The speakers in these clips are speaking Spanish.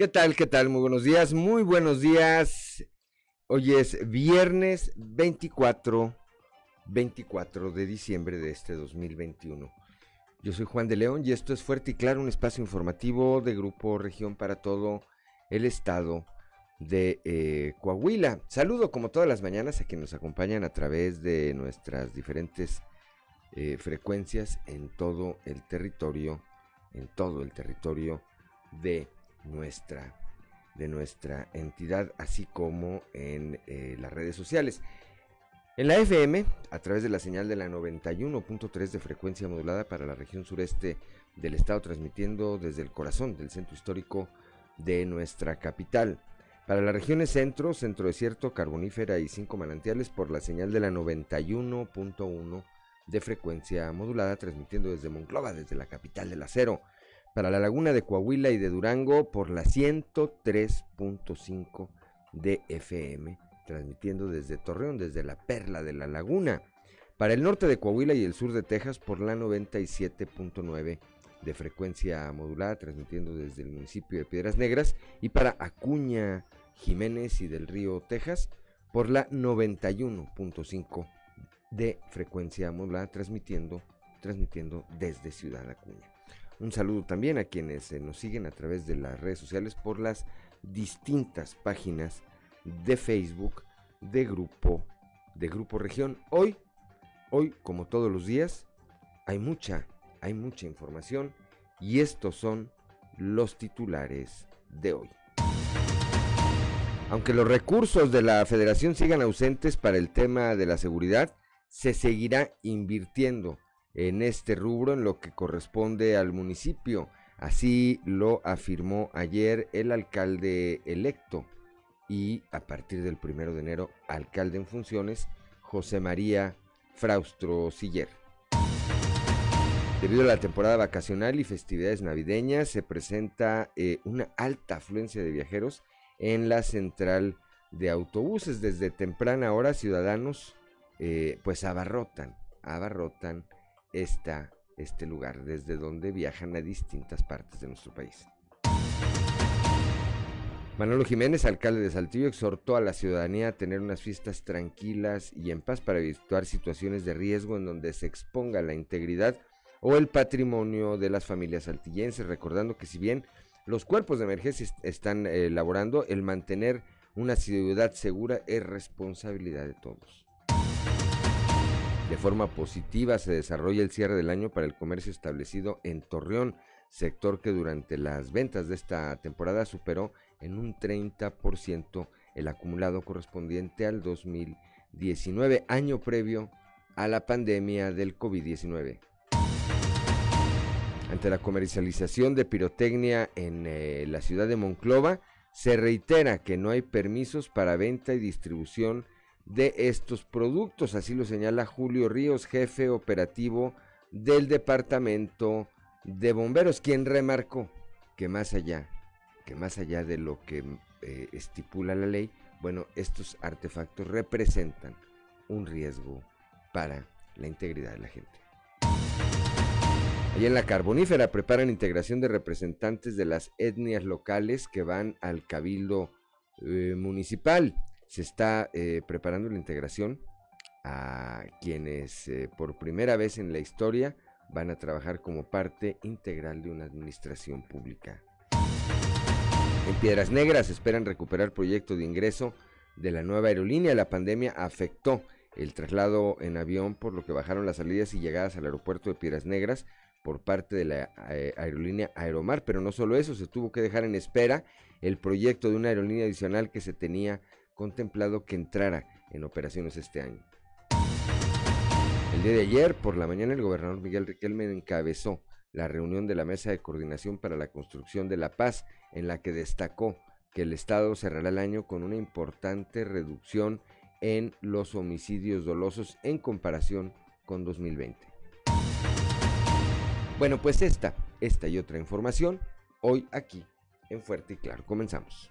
¿Qué tal? ¿Qué tal? Muy buenos días, muy buenos días. Hoy es viernes 24, 24 de diciembre de este 2021. Yo soy Juan de León y esto es Fuerte y Claro, un espacio informativo de Grupo Región para todo el estado de eh, Coahuila. Saludo como todas las mañanas a quienes nos acompañan a través de nuestras diferentes eh, frecuencias en todo el territorio, en todo el territorio de nuestra, de nuestra entidad, así como en eh, las redes sociales. En la FM, a través de la señal de la 91.3 de frecuencia modulada para la región sureste del estado, transmitiendo desde el corazón del centro histórico de nuestra capital. Para las regiones centro, centro desierto, carbonífera y cinco manantiales por la señal de la 91.1 de frecuencia modulada, transmitiendo desde Monclova, desde la capital del acero para la laguna de Coahuila y de Durango por la 103.5 de FM, transmitiendo desde Torreón, desde la perla de la laguna. Para el norte de Coahuila y el sur de Texas por la 97.9 de frecuencia modulada, transmitiendo desde el municipio de Piedras Negras. Y para Acuña, Jiménez y del Río, Texas, por la 91.5 de frecuencia modulada, transmitiendo, transmitiendo desde Ciudad Acuña. Un saludo también a quienes eh, nos siguen a través de las redes sociales por las distintas páginas de Facebook de Grupo de Grupo Región. Hoy, hoy como todos los días, hay mucha, hay mucha información y estos son los titulares de hoy. Aunque los recursos de la federación sigan ausentes para el tema de la seguridad, se seguirá invirtiendo en este rubro en lo que corresponde al municipio. Así lo afirmó ayer el alcalde electo y a partir del primero de enero alcalde en funciones José María Fraustro Siller. Debido a la temporada vacacional y festividades navideñas, se presenta eh, una alta afluencia de viajeros en la central de autobuses. Desde temprana hora, ciudadanos eh, pues abarrotan, abarrotan este lugar, desde donde viajan a distintas partes de nuestro país. Manolo Jiménez, alcalde de Saltillo, exhortó a la ciudadanía a tener unas fiestas tranquilas y en paz para evitar situaciones de riesgo en donde se exponga la integridad o el patrimonio de las familias saltillenses, recordando que si bien los cuerpos de emergencia están elaborando, el mantener una ciudad segura es responsabilidad de todos. De forma positiva se desarrolla el cierre del año para el comercio establecido en Torreón, sector que durante las ventas de esta temporada superó en un 30% el acumulado correspondiente al 2019, año previo a la pandemia del COVID-19. Ante la comercialización de pirotecnia en eh, la ciudad de Monclova, se reitera que no hay permisos para venta y distribución de estos productos. Así lo señala Julio Ríos, jefe operativo del Departamento de Bomberos, quien remarcó que más allá, que más allá de lo que eh, estipula la ley, bueno, estos artefactos representan un riesgo para la integridad de la gente. Allí en la carbonífera preparan integración de representantes de las etnias locales que van al cabildo eh, municipal se está eh, preparando la integración a quienes eh, por primera vez en la historia van a trabajar como parte integral de una administración pública. En Piedras Negras esperan recuperar proyecto de ingreso de la nueva aerolínea. La pandemia afectó el traslado en avión, por lo que bajaron las salidas y llegadas al aeropuerto de Piedras Negras por parte de la eh, aerolínea Aeromar. Pero no solo eso, se tuvo que dejar en espera el proyecto de una aerolínea adicional que se tenía contemplado que entrara en operaciones este año. El día de ayer, por la mañana, el gobernador Miguel Riquelme encabezó la reunión de la Mesa de Coordinación para la Construcción de la Paz, en la que destacó que el Estado cerrará el año con una importante reducción en los homicidios dolosos en comparación con 2020. Bueno, pues esta, esta y otra información, hoy aquí en Fuerte y Claro. Comenzamos.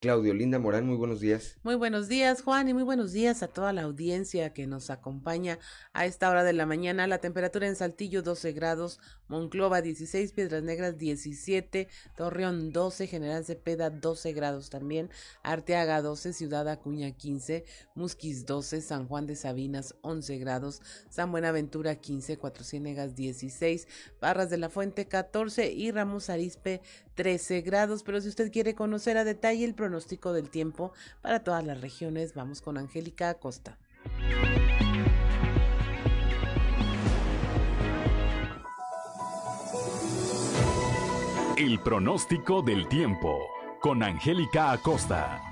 Claudio Linda Morán, muy buenos días. Muy buenos días, Juan, y muy buenos días a toda la audiencia que nos acompaña a esta hora de la mañana. La temperatura en Saltillo 12 grados, Monclova 16, Piedras Negras 17, Torreón 12, General Cepeda 12 grados también, Arteaga 12, Ciudad Acuña 15, Musquis 12, San Juan de Sabinas 11 grados, San Buenaventura 15, Cuatro Ciénegas 16, Barras de la Fuente 14 y Ramos Arispe 13 grados. Pero si usted quiere conocer a detalle el pronóstico del tiempo para todas las regiones, vamos con Angélica Acosta. El pronóstico del tiempo con Angélica Acosta.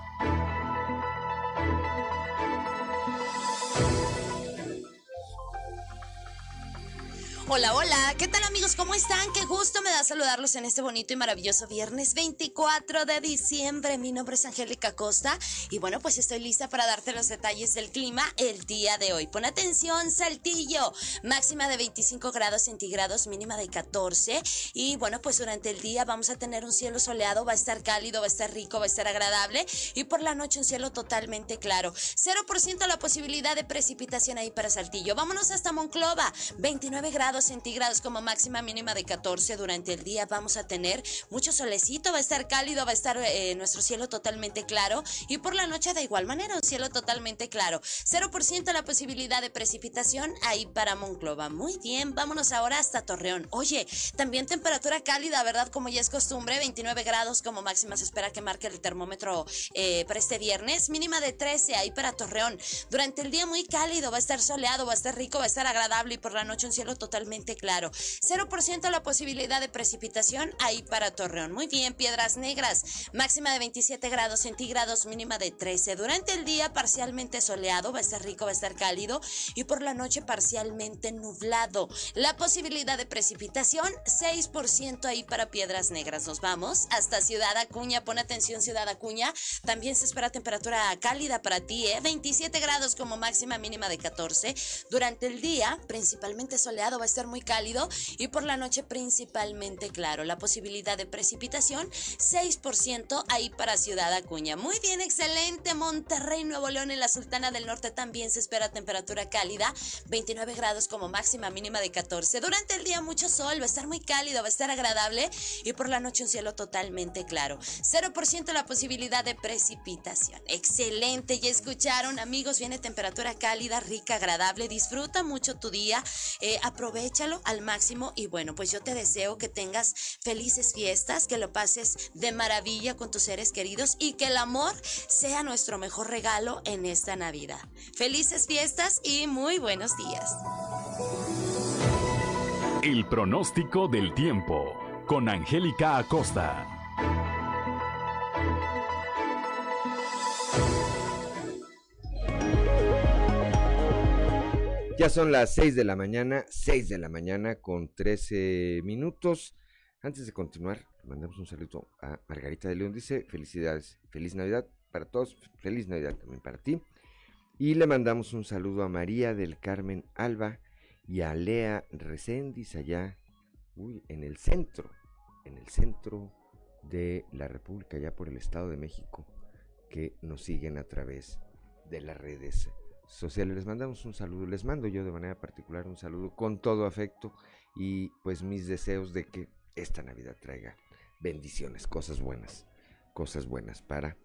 Hola, hola, ¿qué tal amigos? ¿Cómo están? Qué gusto me da saludarlos en este bonito y maravilloso viernes 24 de diciembre. Mi nombre es Angélica Costa y bueno, pues estoy lista para darte los detalles del clima el día de hoy. Pon atención, Saltillo, máxima de 25 grados centígrados, mínima de 14 y bueno, pues durante el día vamos a tener un cielo soleado, va a estar cálido, va a estar rico, va a estar agradable y por la noche un cielo totalmente claro. 0% la posibilidad de precipitación ahí para Saltillo. Vámonos hasta Monclova, 29 grados centígrados como máxima mínima de 14 durante el día. Vamos a tener mucho solecito, va a estar cálido, va a estar eh, nuestro cielo totalmente claro y por la noche de igual manera un cielo totalmente claro. 0% la posibilidad de precipitación ahí para Monclova. Muy bien, vámonos ahora hasta Torreón. Oye, también temperatura cálida, ¿verdad? Como ya es costumbre, 29 grados como máxima se espera que marque el termómetro eh, para este viernes, mínima de 13 ahí para Torreón. Durante el día muy cálido, va a estar soleado, va a estar rico, va a estar agradable y por la noche un cielo totalmente claro. 0% la posibilidad de precipitación ahí para Torreón. Muy bien, Piedras Negras, máxima de 27 grados centígrados, mínima de 13. Durante el día parcialmente soleado, va a estar rico, va a estar cálido y por la noche parcialmente nublado. La posibilidad de precipitación 6% ahí para Piedras Negras. Nos vamos hasta Ciudad Acuña. Pon atención, Ciudad Acuña. También se espera temperatura cálida para ti, ¿eh? 27 grados como máxima mínima de 14. Durante el día, principalmente soleado, va a estar muy cálido y por la noche principalmente claro. La posibilidad de precipitación 6% ahí para Ciudad Acuña. Muy bien, excelente. Monterrey, Nuevo León en la Sultana del Norte también se espera temperatura cálida, 29 grados como máxima mínima de 14. Durante el día mucho sol, va a estar muy cálido, va a estar agradable y por la noche un cielo totalmente claro. 0% la posibilidad de precipitación. Excelente, ya escucharon amigos, viene temperatura cálida, rica, agradable. Disfruta mucho tu día, eh, aprovecha échalo al máximo y bueno, pues yo te deseo que tengas felices fiestas, que lo pases de maravilla con tus seres queridos y que el amor sea nuestro mejor regalo en esta Navidad. Felices fiestas y muy buenos días. El pronóstico del tiempo con Angélica Acosta. Ya son las 6 de la mañana, 6 de la mañana con 13 minutos. Antes de continuar, mandamos un saludo a Margarita de León. Dice, felicidades, feliz Navidad para todos, feliz Navidad también para ti. Y le mandamos un saludo a María del Carmen Alba y a Lea Recendis allá, uy, en el centro, en el centro de la República, ya por el Estado de México, que nos siguen a través de las redes sociales. Les mandamos un saludo, les mando yo de manera particular un saludo con todo afecto y pues mis deseos de que esta Navidad traiga bendiciones, cosas buenas, cosas buenas para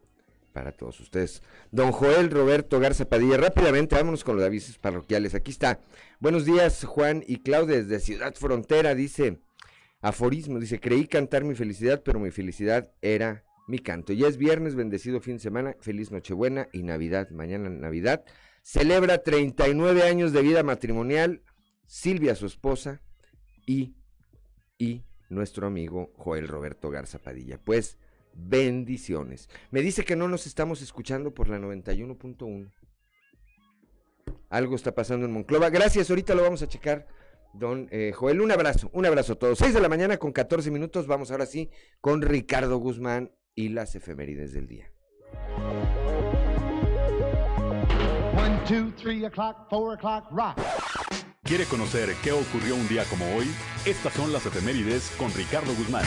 para todos ustedes. Don Joel Roberto Garza Padilla, rápidamente vámonos con los avisos parroquiales. Aquí está. Buenos días, Juan y Claudia desde Ciudad Frontera, dice aforismo, dice, creí cantar mi felicidad, pero mi felicidad era mi canto. Ya es viernes, bendecido fin de semana, feliz Nochebuena y Navidad, mañana Navidad. Celebra 39 años de vida matrimonial Silvia, su esposa, y, y nuestro amigo Joel Roberto Garza Padilla. Pues bendiciones. Me dice que no nos estamos escuchando por la 91.1. algo está pasando en Monclova. Gracias, ahorita lo vamos a checar, don eh, Joel. Un abrazo, un abrazo a todos. 6 de la mañana con 14 minutos, vamos ahora sí con Ricardo Guzmán y las efemérides del día. ¿Quiere conocer qué ocurrió un día como hoy? Estas son las efemérides con Ricardo Guzmán.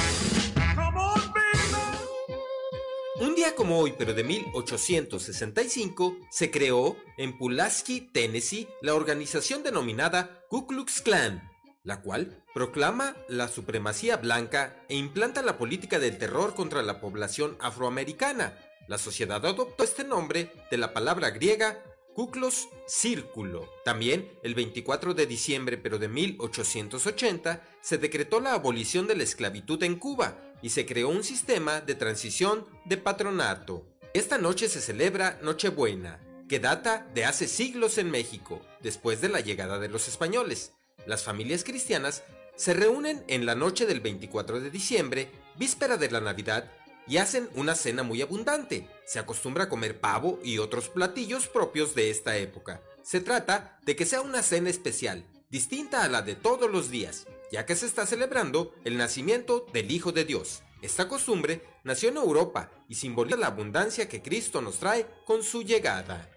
Un día como hoy, pero de 1865, se creó en Pulaski, Tennessee, la organización denominada Ku Klux Klan, la cual proclama la supremacía blanca e implanta la política del terror contra la población afroamericana. La sociedad adoptó este nombre de la palabra griega Kuklos Círculo. También, el 24 de diciembre pero de 1880, se decretó la abolición de la esclavitud en Cuba y se creó un sistema de transición de patronato. Esta noche se celebra Nochebuena, que data de hace siglos en México, después de la llegada de los españoles. Las familias cristianas se reúnen en la noche del 24 de diciembre, víspera de la Navidad, y hacen una cena muy abundante. Se acostumbra a comer pavo y otros platillos propios de esta época. Se trata de que sea una cena especial, distinta a la de todos los días, ya que se está celebrando el nacimiento del Hijo de Dios. Esta costumbre nació en Europa y simboliza la abundancia que Cristo nos trae con su llegada.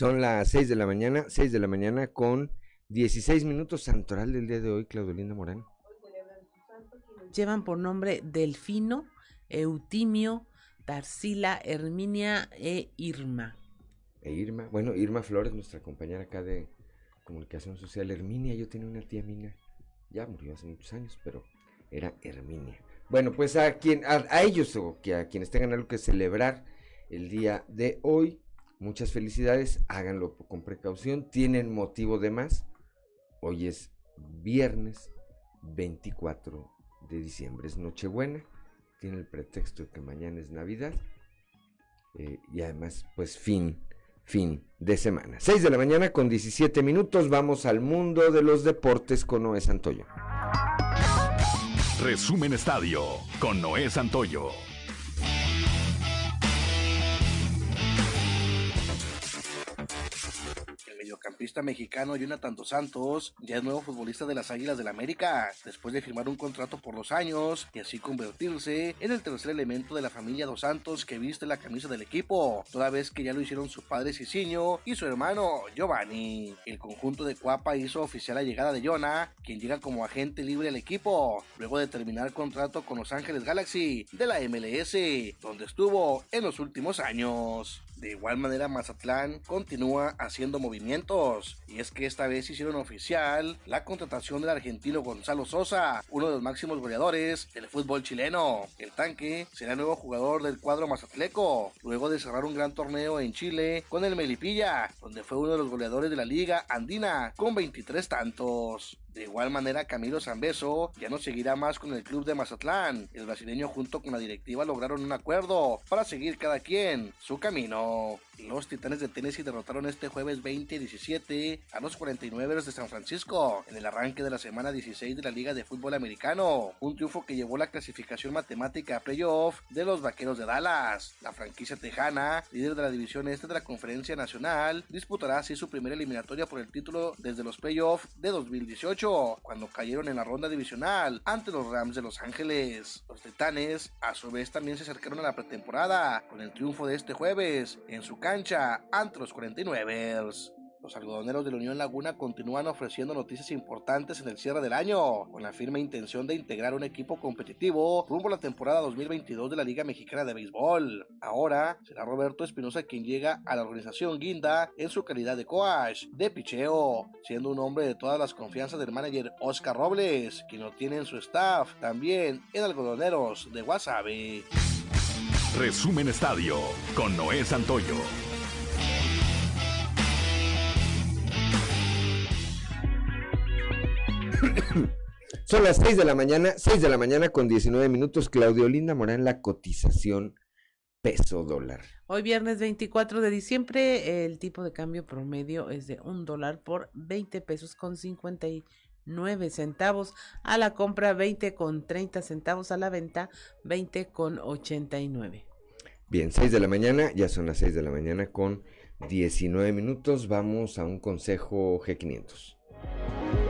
Son las 6 de la mañana, 6 de la mañana con 16 minutos santoral del día de hoy, Claudelina Morán. Llevan por nombre Delfino, Eutimio, Tarsila, Herminia e Irma. E Irma, bueno, Irma Flores, nuestra compañera acá de comunicación social, Herminia, yo tenía una tía mina, ya murió hace muchos años, pero era Herminia. Bueno, pues a quien, a ellos o que a quienes tengan algo que celebrar el día de hoy, Muchas felicidades, háganlo con precaución, tienen motivo de más. Hoy es viernes 24 de diciembre, es Nochebuena, tiene el pretexto de que mañana es Navidad eh, y además pues fin, fin de semana. 6 de la mañana con 17 minutos, vamos al mundo de los deportes con Noé Santoyo. Resumen Estadio con Noé Santoyo. Mediocampista mexicano Jonathan Dos Santos ya es nuevo futbolista de las Águilas del la América, después de firmar un contrato por dos años y así convertirse en el tercer elemento de la familia Dos Santos que viste la camisa del equipo, toda vez que ya lo hicieron su padre Cicinho y su hermano Giovanni. El conjunto de Cuapa hizo oficial la llegada de Jonah, quien llega como agente libre al equipo, luego de terminar contrato con Los Ángeles Galaxy de la MLS, donde estuvo en los últimos años. De igual manera, Mazatlán continúa haciendo movimientos, y es que esta vez hicieron oficial la contratación del argentino Gonzalo Sosa, uno de los máximos goleadores del fútbol chileno. El tanque será nuevo jugador del cuadro mazatleco, luego de cerrar un gran torneo en Chile con el Melipilla, donde fue uno de los goleadores de la liga andina con 23 tantos. De igual manera, Camilo Zambeso ya no seguirá más con el club de Mazatlán. El brasileño junto con la directiva lograron un acuerdo para seguir cada quien su camino. Los Titanes de Tennessee derrotaron este jueves 20-17 a los 49 de San Francisco en el arranque de la semana 16 de la Liga de Fútbol Americano. Un triunfo que llevó la clasificación matemática a playoff de los Vaqueros de Dallas. La franquicia tejana, líder de la división este de la Conferencia Nacional, disputará así su primera eliminatoria por el título desde los playoffs de 2018, cuando cayeron en la ronda divisional ante los Rams de Los Ángeles. Los Titanes, a su vez, también se acercaron a la pretemporada con el triunfo de este jueves en su cancha ante los 49 los algodoneros de la Unión Laguna continúan ofreciendo noticias importantes en el cierre del año, con la firme intención de integrar un equipo competitivo rumbo a la temporada 2022 de la Liga Mexicana de Béisbol. Ahora será Roberto Espinosa quien llega a la organización Guinda en su calidad de coach de picheo, siendo un hombre de todas las confianzas del manager Oscar Robles, quien lo tiene en su staff, también en algodoneros de Wasabi. Resumen Estadio con Noé Santoyo. Son las 6 de la mañana, 6 de la mañana con 19 minutos. Claudio Linda Morán, la cotización peso dólar. Hoy viernes 24 de diciembre, el tipo de cambio promedio es de un dólar por 20 pesos con 59 9 centavos a la compra, 20 con 30 centavos a la venta, 20 con 89. Bien, 6 de la mañana, ya son las 6 de la mañana con 19 minutos. Vamos a un consejo G500.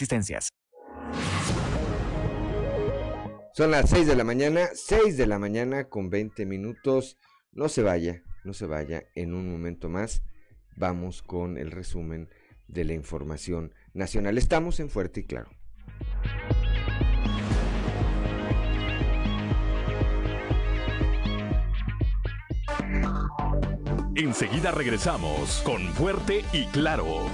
existencias. Son las 6 de la mañana, 6 de la mañana con 20 minutos. No se vaya, no se vaya. En un momento más vamos con el resumen de la información nacional. Estamos en Fuerte y Claro. Enseguida regresamos con Fuerte y Claro.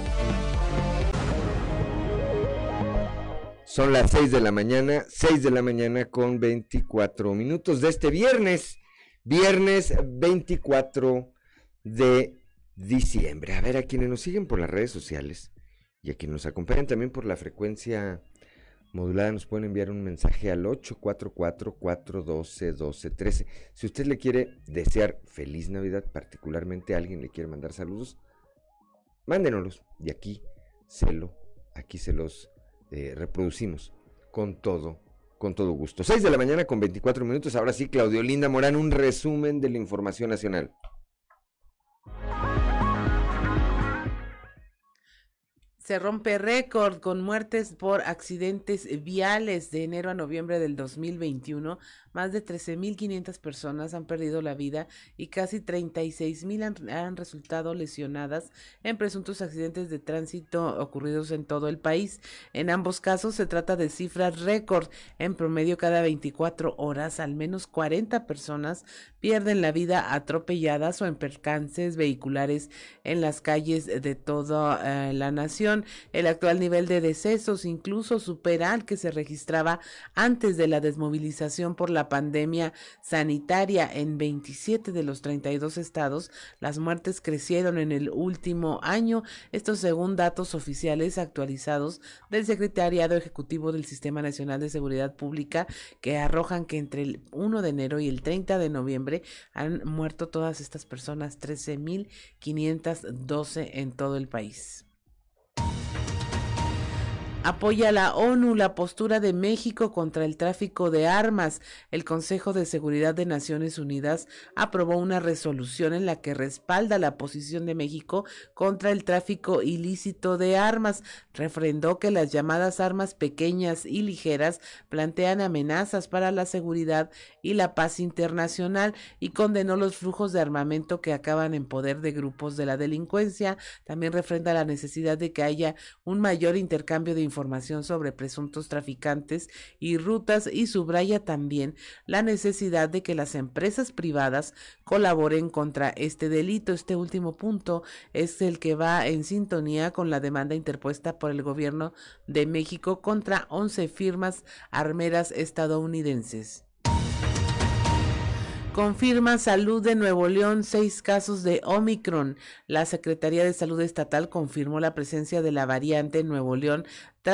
Son las 6 de la mañana, 6 de la mañana con 24 minutos de este viernes, viernes 24 de diciembre. A ver, a quienes nos siguen por las redes sociales y a quienes nos acompañan también por la frecuencia modulada, nos pueden enviar un mensaje al 844-412-1213. Si usted le quiere desear feliz Navidad, particularmente a alguien le quiere mandar saludos, mándenoslos y aquí se lo, aquí se los eh, reproducimos con todo, con todo gusto. 6 de la mañana con 24 minutos. Ahora sí, Claudio Linda Morán, un resumen de la información nacional. Se rompe récord con muertes por accidentes viales de enero a noviembre del 2021. Más de 13.500 personas han perdido la vida y casi 36.000 han, han resultado lesionadas en presuntos accidentes de tránsito ocurridos en todo el país. En ambos casos se trata de cifras récord. En promedio, cada 24 horas, al menos 40 personas pierden la vida atropelladas o en percances vehiculares en las calles de toda eh, la nación. El actual nivel de decesos incluso supera al que se registraba antes de la desmovilización por la pandemia sanitaria en 27 de los 32 estados. Las muertes crecieron en el último año, esto según datos oficiales actualizados del Secretariado Ejecutivo del Sistema Nacional de Seguridad Pública que arrojan que entre el 1 de enero y el 30 de noviembre han muerto todas estas personas, 13.512 en todo el país. Apoya la ONU la postura de México contra el tráfico de armas. El Consejo de Seguridad de Naciones Unidas aprobó una resolución en la que respalda la posición de México contra el tráfico ilícito de armas. Refrendó que las llamadas armas pequeñas y ligeras plantean amenazas para la seguridad y la paz internacional y condenó los flujos de armamento que acaban en poder de grupos de la delincuencia. También refrenda la necesidad de que haya un mayor intercambio de información sobre presuntos traficantes y rutas y subraya también la necesidad de que las empresas privadas colaboren contra este delito. Este último punto es el que va en sintonía con la demanda interpuesta por el gobierno de México contra 11 firmas armeras estadounidenses. Confirma Salud de Nuevo León seis casos de Omicron. La Secretaría de Salud Estatal confirmó la presencia de la variante en Nuevo León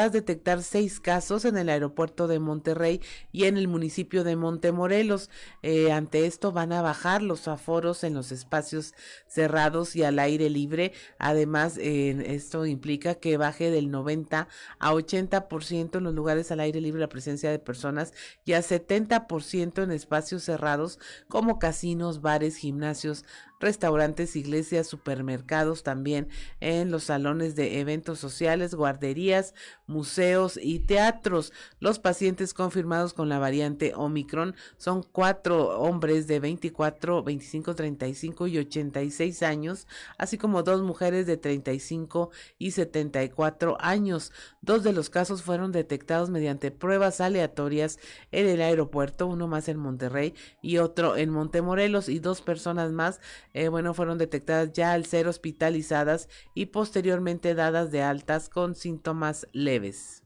detectar seis casos en el aeropuerto de Monterrey y en el municipio de Montemorelos. Eh, ante esto van a bajar los aforos en los espacios cerrados y al aire libre. Además, esto implica que baje del 90 a 80% en los lugares al aire libre la presencia de personas y a 70% en espacios cerrados como casinos, bares, gimnasios, restaurantes, iglesias, supermercados, también en los salones de eventos sociales, guarderías, museos y teatros. Los pacientes confirmados con la variante Omicron son cuatro hombres de 24, 25, 35 y 86 años, así como dos mujeres de 35 y 74 años. Dos de los casos fueron detectados mediante pruebas aleatorias en el aeropuerto, uno más en Monterrey y otro en Montemorelos y dos personas más eh, bueno, fueron detectadas ya al ser hospitalizadas y posteriormente dadas de altas con síntomas leves.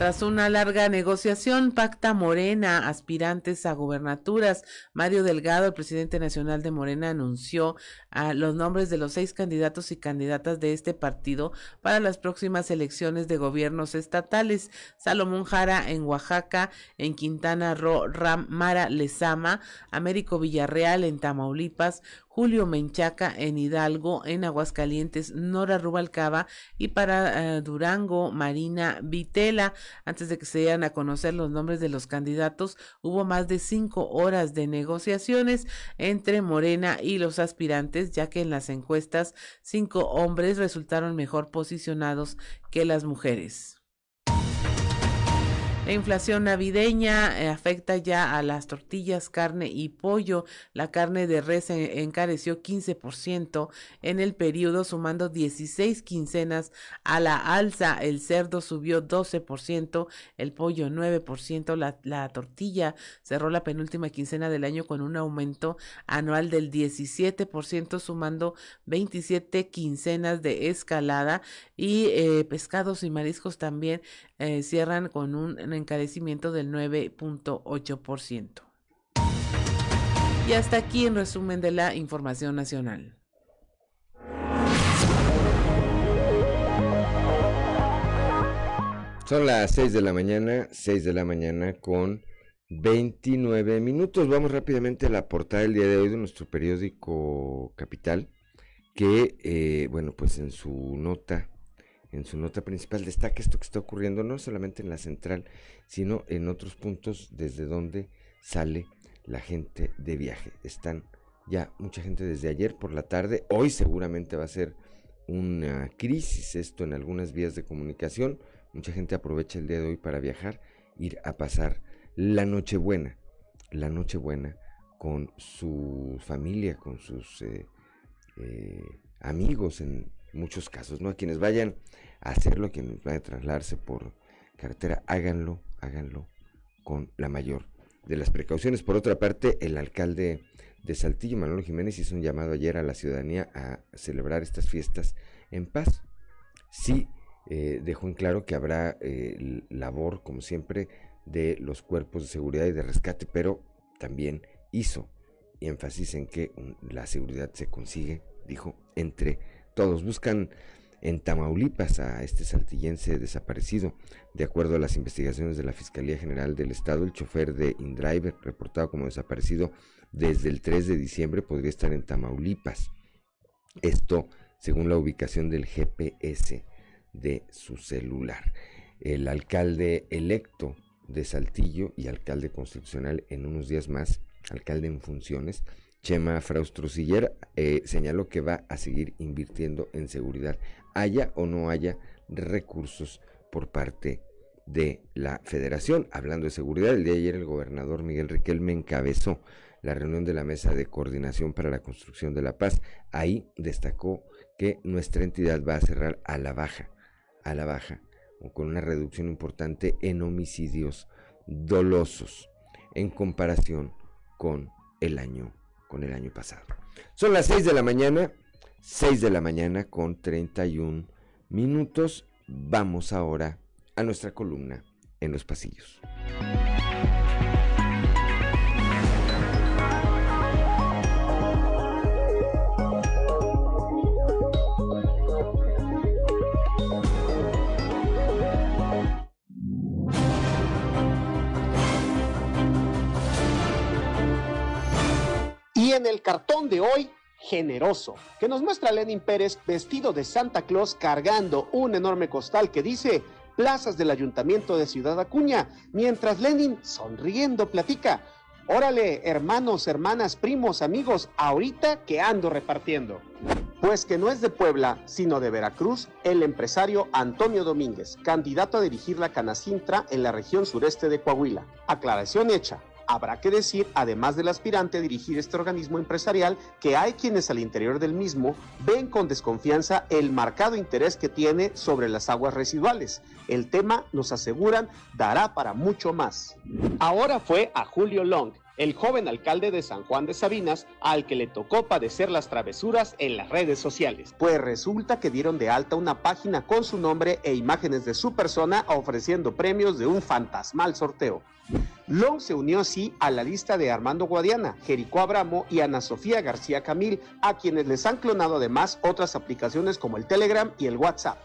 Tras una larga negociación, pacta Morena aspirantes a gubernaturas. Mario Delgado, el presidente nacional de Morena, anunció a los nombres de los seis candidatos y candidatas de este partido para las próximas elecciones de gobiernos estatales. Salomón Jara en Oaxaca, en Quintana Roo, Ram Mara Lezama, Américo Villarreal en Tamaulipas, Julio Menchaca en Hidalgo, en Aguascalientes, Nora Rubalcaba y para eh, Durango, Marina Vitela. Antes de que se dieran a conocer los nombres de los candidatos, hubo más de cinco horas de negociaciones entre Morena y los aspirantes, ya que en las encuestas cinco hombres resultaron mejor posicionados que las mujeres. La inflación navideña eh, afecta ya a las tortillas, carne y pollo. La carne de res encareció 15% en el periodo, sumando 16 quincenas a la alza. El cerdo subió 12%, el pollo 9%. La, la tortilla cerró la penúltima quincena del año con un aumento anual del 17%, sumando 27 quincenas de escalada. Y eh, pescados y mariscos también eh, cierran con un encarecimiento del 9.8%. Y hasta aquí en resumen de la información nacional. Son las 6 de la mañana, 6 de la mañana con 29 minutos. Vamos rápidamente a la portada del día de hoy de nuestro periódico Capital, que, eh, bueno, pues en su nota en su nota principal destaca esto que está ocurriendo no solamente en la central, sino en otros puntos desde donde sale la gente de viaje. Están ya mucha gente desde ayer por la tarde, hoy seguramente va a ser una crisis esto en algunas vías de comunicación, mucha gente aprovecha el día de hoy para viajar, ir a pasar la Nochebuena, la Nochebuena con su familia, con sus eh, eh, amigos en muchos casos, ¿no? A quienes vayan hacerlo, quienes vayan a trasladarse por carretera, háganlo, háganlo con la mayor de las precauciones. Por otra parte, el alcalde de Saltillo, Manuel Jiménez, hizo un llamado ayer a la ciudadanía a celebrar estas fiestas en paz. Sí, eh, dejó en claro que habrá eh, labor, como siempre, de los cuerpos de seguridad y de rescate, pero también hizo énfasis en que la seguridad se consigue, dijo, entre todos. Buscan en Tamaulipas a este saltillense desaparecido. De acuerdo a las investigaciones de la Fiscalía General del Estado, el chofer de InDriver, reportado como desaparecido desde el 3 de diciembre, podría estar en Tamaulipas. Esto según la ubicación del GPS de su celular. El alcalde electo de Saltillo y alcalde constitucional en unos días más, alcalde en funciones, Chema Fraustrosiller eh, señaló que va a seguir invirtiendo en seguridad haya o no haya recursos por parte de la federación. Hablando de seguridad, el día de ayer el gobernador Miguel Riquelme encabezó la reunión de la Mesa de Coordinación para la Construcción de la Paz. Ahí destacó que nuestra entidad va a cerrar a la baja, a la baja, con una reducción importante en homicidios dolosos en comparación con el año, con el año pasado. Son las 6 de la mañana, 6 de la mañana con 31 minutos. Vamos ahora a nuestra columna en los pasillos. En el cartón de hoy generoso, que nos muestra Lenin Pérez vestido de Santa Claus cargando un enorme costal que dice plazas del Ayuntamiento de Ciudad Acuña, mientras Lenin sonriendo platica, órale hermanos, hermanas, primos, amigos, ahorita que ando repartiendo. Pues que no es de Puebla, sino de Veracruz, el empresario Antonio Domínguez, candidato a dirigir la Canacintra en la región sureste de Coahuila. Aclaración hecha, Habrá que decir, además del aspirante a dirigir este organismo empresarial, que hay quienes al interior del mismo ven con desconfianza el marcado interés que tiene sobre las aguas residuales. El tema, nos aseguran, dará para mucho más. Ahora fue a Julio Long, el joven alcalde de San Juan de Sabinas, al que le tocó padecer las travesuras en las redes sociales. Pues resulta que dieron de alta una página con su nombre e imágenes de su persona ofreciendo premios de un fantasmal sorteo. Long se unió así a la lista de Armando Guadiana, Jericó Abramo y Ana Sofía García Camil, a quienes les han clonado además otras aplicaciones como el Telegram y el WhatsApp.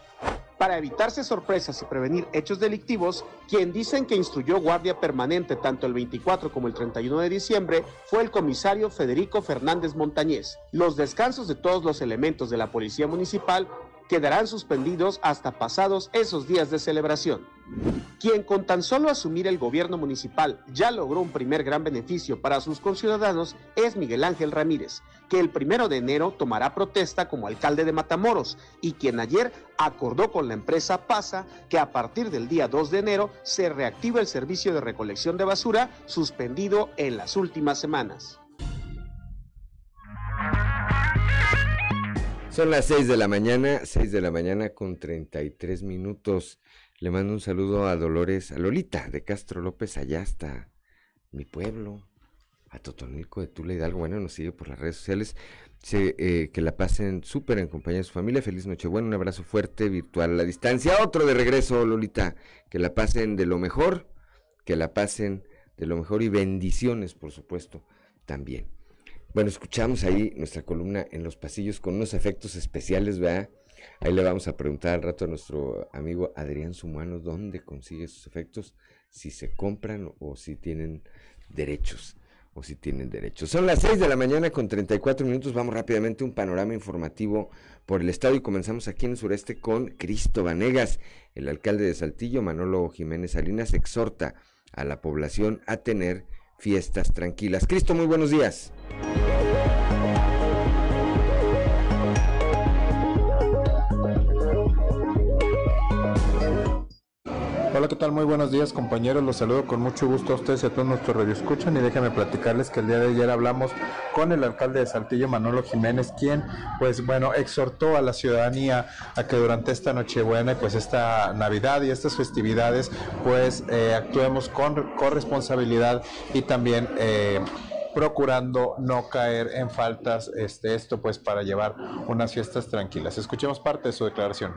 Para evitarse sorpresas y prevenir hechos delictivos, quien dicen que instruyó guardia permanente tanto el 24 como el 31 de diciembre fue el comisario Federico Fernández Montañez. Los descansos de todos los elementos de la Policía Municipal quedarán suspendidos hasta pasados esos días de celebración. Quien con tan solo asumir el gobierno municipal ya logró un primer gran beneficio para sus conciudadanos es Miguel Ángel Ramírez, que el primero de enero tomará protesta como alcalde de Matamoros y quien ayer acordó con la empresa PASA que a partir del día 2 de enero se reactiva el servicio de recolección de basura suspendido en las últimas semanas. Son las 6 de la mañana, 6 de la mañana con 33 minutos. Le mando un saludo a Dolores, a Lolita de Castro López, allá hasta mi pueblo, a Totonilco de Tula Hidalgo. Bueno, nos sigue por las redes sociales. Eh, que la pasen súper en compañía de su familia. Feliz Nochebuena, un abrazo fuerte, virtual a la distancia. Otro de regreso, Lolita. Que la pasen de lo mejor, que la pasen de lo mejor y bendiciones, por supuesto, también. Bueno, escuchamos ahí nuestra columna en los pasillos con unos efectos especiales, ¿verdad? Ahí le vamos a preguntar al rato a nuestro amigo Adrián Sumano dónde consigue esos efectos, si se compran o si tienen derechos. O si tienen derechos. Son las 6 de la mañana con 34 minutos. Vamos rápidamente a un panorama informativo por el estado y comenzamos aquí en el sureste con Cristo Vanegas. El alcalde de Saltillo, Manolo Jiménez Salinas, exhorta a la población a tener fiestas tranquilas. Cristo, muy buenos días. Hola, ¿qué tal? Muy buenos días, compañeros. Los saludo con mucho gusto a ustedes y a todos nuestros radioescuchan y déjenme platicarles que el día de ayer hablamos con el alcalde de Saltillo, Manolo Jiménez, quien, pues bueno, exhortó a la ciudadanía a que durante esta Nochebuena y pues esta Navidad y estas festividades, pues eh, actuemos con corresponsabilidad y también eh, procurando no caer en faltas, este, esto pues para llevar unas fiestas tranquilas. Escuchemos parte de su declaración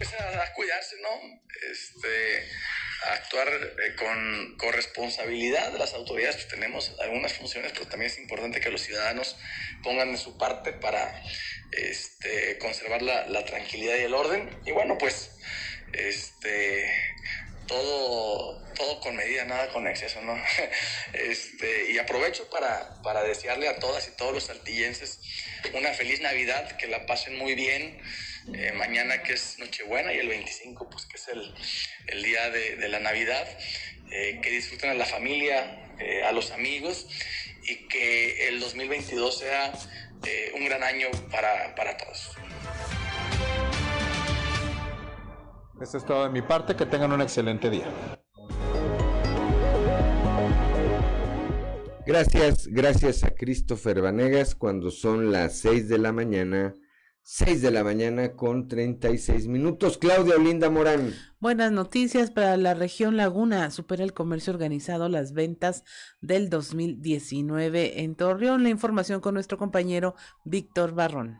a, cuidarse, ¿no? Este, actuar eh, con corresponsabilidad. Las autoridades tenemos algunas funciones, pero también es importante que los ciudadanos pongan de su parte para este, conservar la, la tranquilidad y el orden. Y bueno, pues este, todo, todo con medida, nada con exceso, ¿no? Este, y aprovecho para, para desearle a todas y todos los saltillenses una feliz Navidad, que la pasen muy bien. Eh, mañana que es Nochebuena y el 25 pues que es el, el día de, de, la Navidad, eh, que disfruten a la familia, eh, a los amigos y que el 2022 sea un gran año para, para todos. Esto es todo de mi parte, que tengan un excelente día. Gracias, gracias a Christopher Vanegas cuando son las 6 de la mañana 6 de la mañana con 36 minutos. Claudia Olinda Morán. Buenas noticias para la región Laguna. Supera el comercio organizado las ventas del 2019 en Torreón. La información con nuestro compañero Víctor Barrón.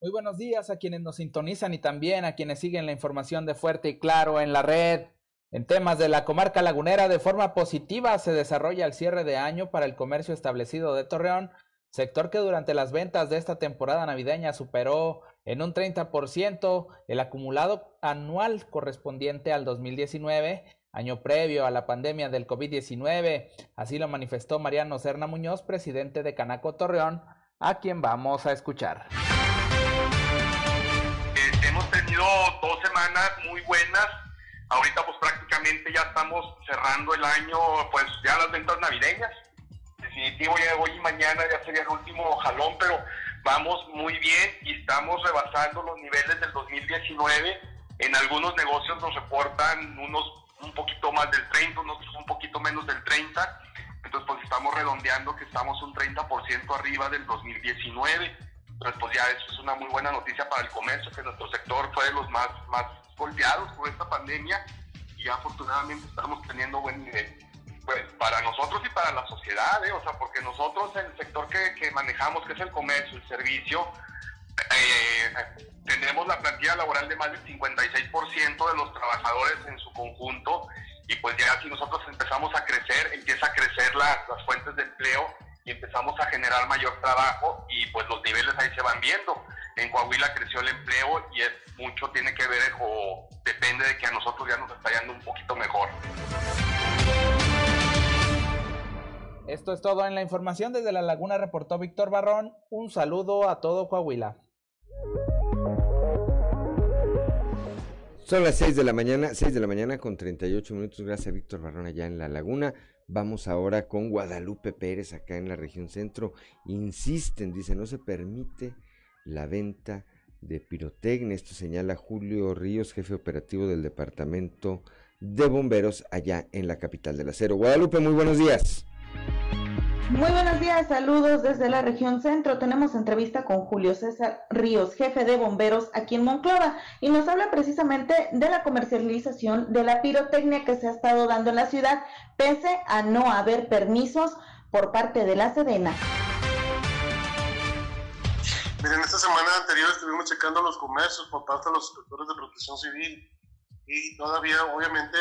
Muy buenos días a quienes nos sintonizan y también a quienes siguen la información de Fuerte y Claro en la red. En temas de la comarca lagunera, de forma positiva se desarrolla el cierre de año para el comercio establecido de Torreón, sector que durante las ventas de esta temporada navideña superó en un 30% el acumulado anual correspondiente al 2019, año previo a la pandemia del COVID-19. Así lo manifestó Mariano Serna Muñoz, presidente de Canaco Torreón, a quien vamos a escuchar. Eh, hemos tenido dos semanas muy buenas Ahorita pues prácticamente ya estamos cerrando el año, pues ya las ventas navideñas. Definitivo ya hoy y mañana ya sería el último jalón, pero vamos muy bien y estamos rebasando los niveles del 2019. En algunos negocios nos reportan unos un poquito más del 30, unos un poquito menos del 30. Entonces, pues estamos redondeando que estamos un 30% arriba del 2019. Entonces, pues ya eso es una muy buena noticia para el comercio, que nuestro sector fue de los más, más golpeados por esta pandemia y afortunadamente estamos teniendo buen nivel. Pues para nosotros y para la sociedad, ¿eh? o sea, porque nosotros el sector que, que manejamos, que es el comercio, el servicio, eh, tenemos la plantilla laboral de más del 56% de los trabajadores en su conjunto y pues ya si nosotros empezamos a crecer, empieza a crecer las fuentes de empleo y empezamos a generar mayor trabajo y pues los niveles ahí se van viendo. En Coahuila creció el empleo y es mucho tiene que ver o depende de que a nosotros ya nos está yendo un poquito mejor. Esto es todo en la información desde La Laguna, reportó Víctor Barrón. Un saludo a todo Coahuila. Son las 6 de la mañana, 6 de la mañana con 38 minutos. Gracias a Víctor Barrón allá en La Laguna. Vamos ahora con Guadalupe Pérez acá en la región centro. Insisten, dice, no se permite la venta de pirotecnia. Esto señala Julio Ríos, jefe operativo del departamento de bomberos allá en la capital del acero. Guadalupe, muy buenos días. Muy buenos días, saludos desde la región centro. Tenemos entrevista con Julio César Ríos, jefe de bomberos aquí en Monclova, y nos habla precisamente de la comercialización de la pirotecnia que se ha estado dando en la ciudad, pese a no haber permisos por parte de la Sedena. Miren, esta semana anterior estuvimos checando los comercios por parte de los inspectores de protección civil y todavía obviamente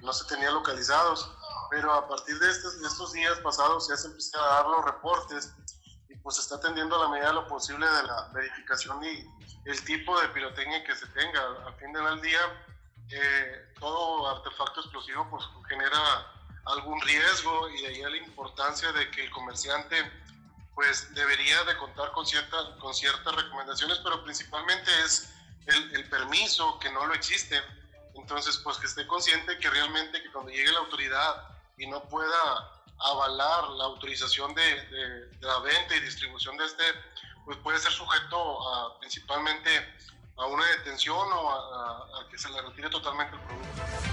no se tenía localizados, pero a partir de estos, estos días pasados ya se empiezan a dar los reportes y pues se está atendiendo a la medida de lo posible de la verificación y el tipo de pirotecnia que se tenga. Al fin del día, eh, todo artefacto explosivo pues genera algún riesgo y de ahí la importancia de que el comerciante pues debería de contar con, cierta, con ciertas recomendaciones, pero principalmente es el, permiso, que no lo existe. Entonces, pues que esté consciente que realmente que cuando llegue la autoridad y no pueda avalar la autorización de, la venta y distribución de este, pues puede ser sujeto a, principalmente a una detención o a que se le retire totalmente el producto.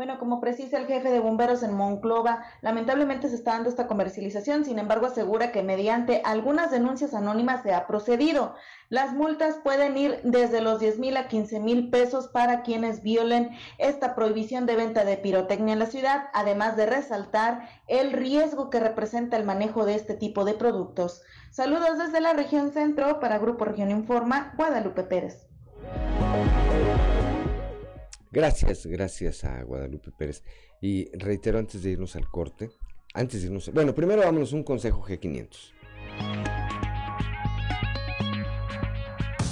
Bueno, como precisa el jefe de bomberos en Monclova, lamentablemente se está dando esta comercialización, sin embargo asegura que mediante algunas denuncias anónimas se ha procedido. Las multas pueden ir desde los 10 mil a 15 mil pesos para quienes violen esta prohibición de venta de pirotecnia en la ciudad, además de resaltar el riesgo que representa el manejo de este tipo de productos. Saludos desde la región centro para Grupo Región Informa, Guadalupe Pérez. Gracias, gracias a Guadalupe Pérez. Y reitero antes de irnos al corte, antes de irnos, bueno, primero vámonos un consejo G500.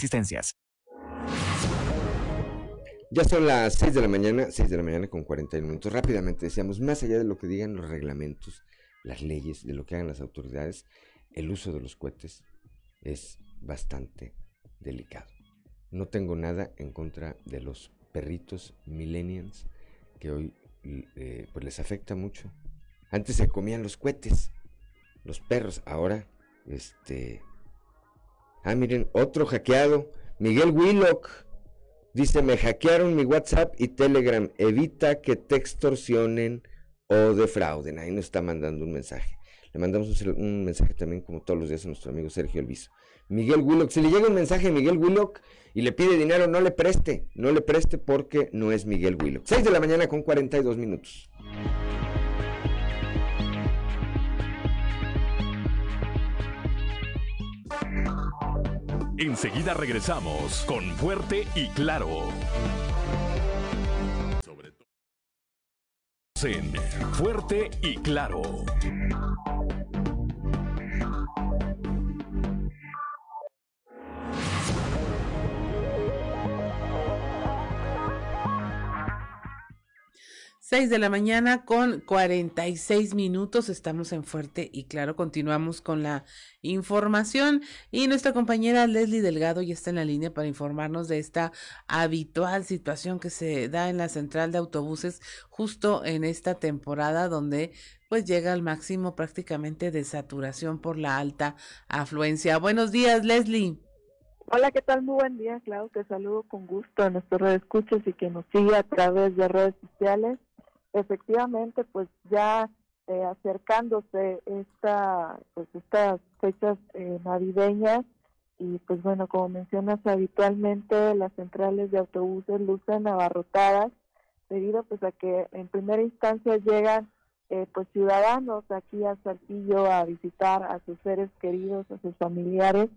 existencias. Ya son las 6 de la mañana, 6 de la mañana con 41 minutos. Rápidamente decíamos, más allá de lo que digan los reglamentos, las leyes, de lo que hagan las autoridades, el uso de los cohetes es bastante delicado. No tengo nada en contra de los perritos millennials que hoy eh, pues les afecta mucho. Antes se comían los cohetes, los perros, ahora este Ah, miren, otro hackeado. Miguel Willock dice, me hackearon mi WhatsApp y Telegram. Evita que te extorsionen o defrauden. Ahí nos está mandando un mensaje. Le mandamos un, mensaje también, como todos los días, a nuestro amigo Sergio Elviso. Miguel Willock, si le llega un mensaje a Miguel Willock y le pide dinero, no le preste. No le preste porque no es Miguel Willock. 6 de la mañana con 42 minutos. Enseguida regresamos con Fuerte y Claro. Sobre todo. Fuerte y Claro. 6 de la mañana con 46 minutos. Estamos en Fuerte y claro, continuamos con la información. Y nuestra compañera Leslie Delgado ya está en la línea para informarnos de esta habitual situación que se da en la central de autobuses justo en esta temporada donde pues llega al máximo prácticamente de saturación por la alta afluencia. Buenos días, Leslie. Hola, ¿qué tal? Muy buen día, Clau. Te saludo con gusto a nuestros escuchas y que nos sigue a través de redes sociales efectivamente pues ya eh, acercándose esta pues estas fechas eh, navideñas. Y pues bueno como mencionas habitualmente las centrales de autobuses lucen abarrotadas debido pues a que en primera instancia llegan eh, pues ciudadanos aquí a Saltillo a visitar a sus seres queridos a sus familiares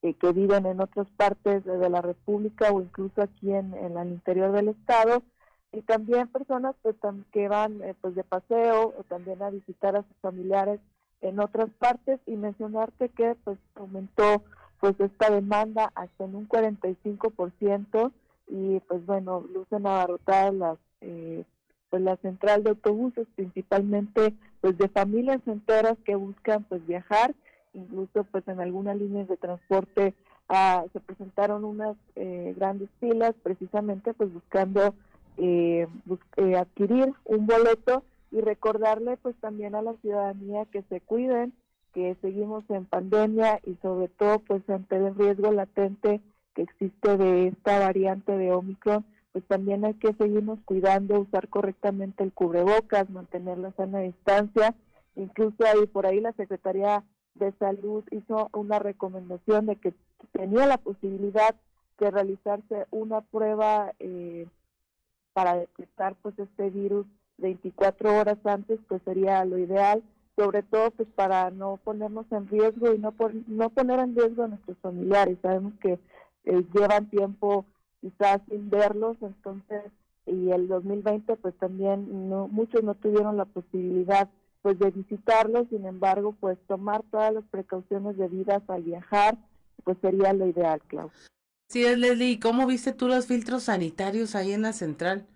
que viven en otras partes de, la República o incluso aquí en, en el interior del estado y también personas pues que van eh, pues de paseo o también a visitar a sus familiares en otras partes y mencionarte que pues aumentó pues esta demanda hasta en un 45% y pues bueno lucen abarrotadas las eh, pues la central de autobuses principalmente pues de familias enteras que buscan pues viajar incluso pues en algunas líneas de transporte ah, se presentaron unas eh, grandes filas precisamente pues buscando eh, eh, adquirir un boleto y recordarle pues también a la ciudadanía que se cuiden, que seguimos en pandemia y sobre todo pues ante el riesgo latente que existe de esta variante de Omicron, pues también hay que seguirnos cuidando, usar correctamente el cubrebocas, mantener la sana distancia, incluso ahí por ahí la Secretaría de Salud hizo una recomendación de que tenía la posibilidad de realizarse una prueba eh, para detectar pues este virus 24 horas antes pues sería lo ideal sobre todo pues para no ponernos en riesgo y no no poner en riesgo a nuestros familiares. Sabemos que eh, llevan tiempo quizás sin verlos entonces y el 2020 pues también no muchos no tuvieron la posibilidad pues de visitarlos. Sin embargo pues tomar todas las precauciones debidas al viajar pues sería lo ideal Klaus Sí, es Leslie. ¿Cómo viste tú los filtros sanitarios ahí en la central?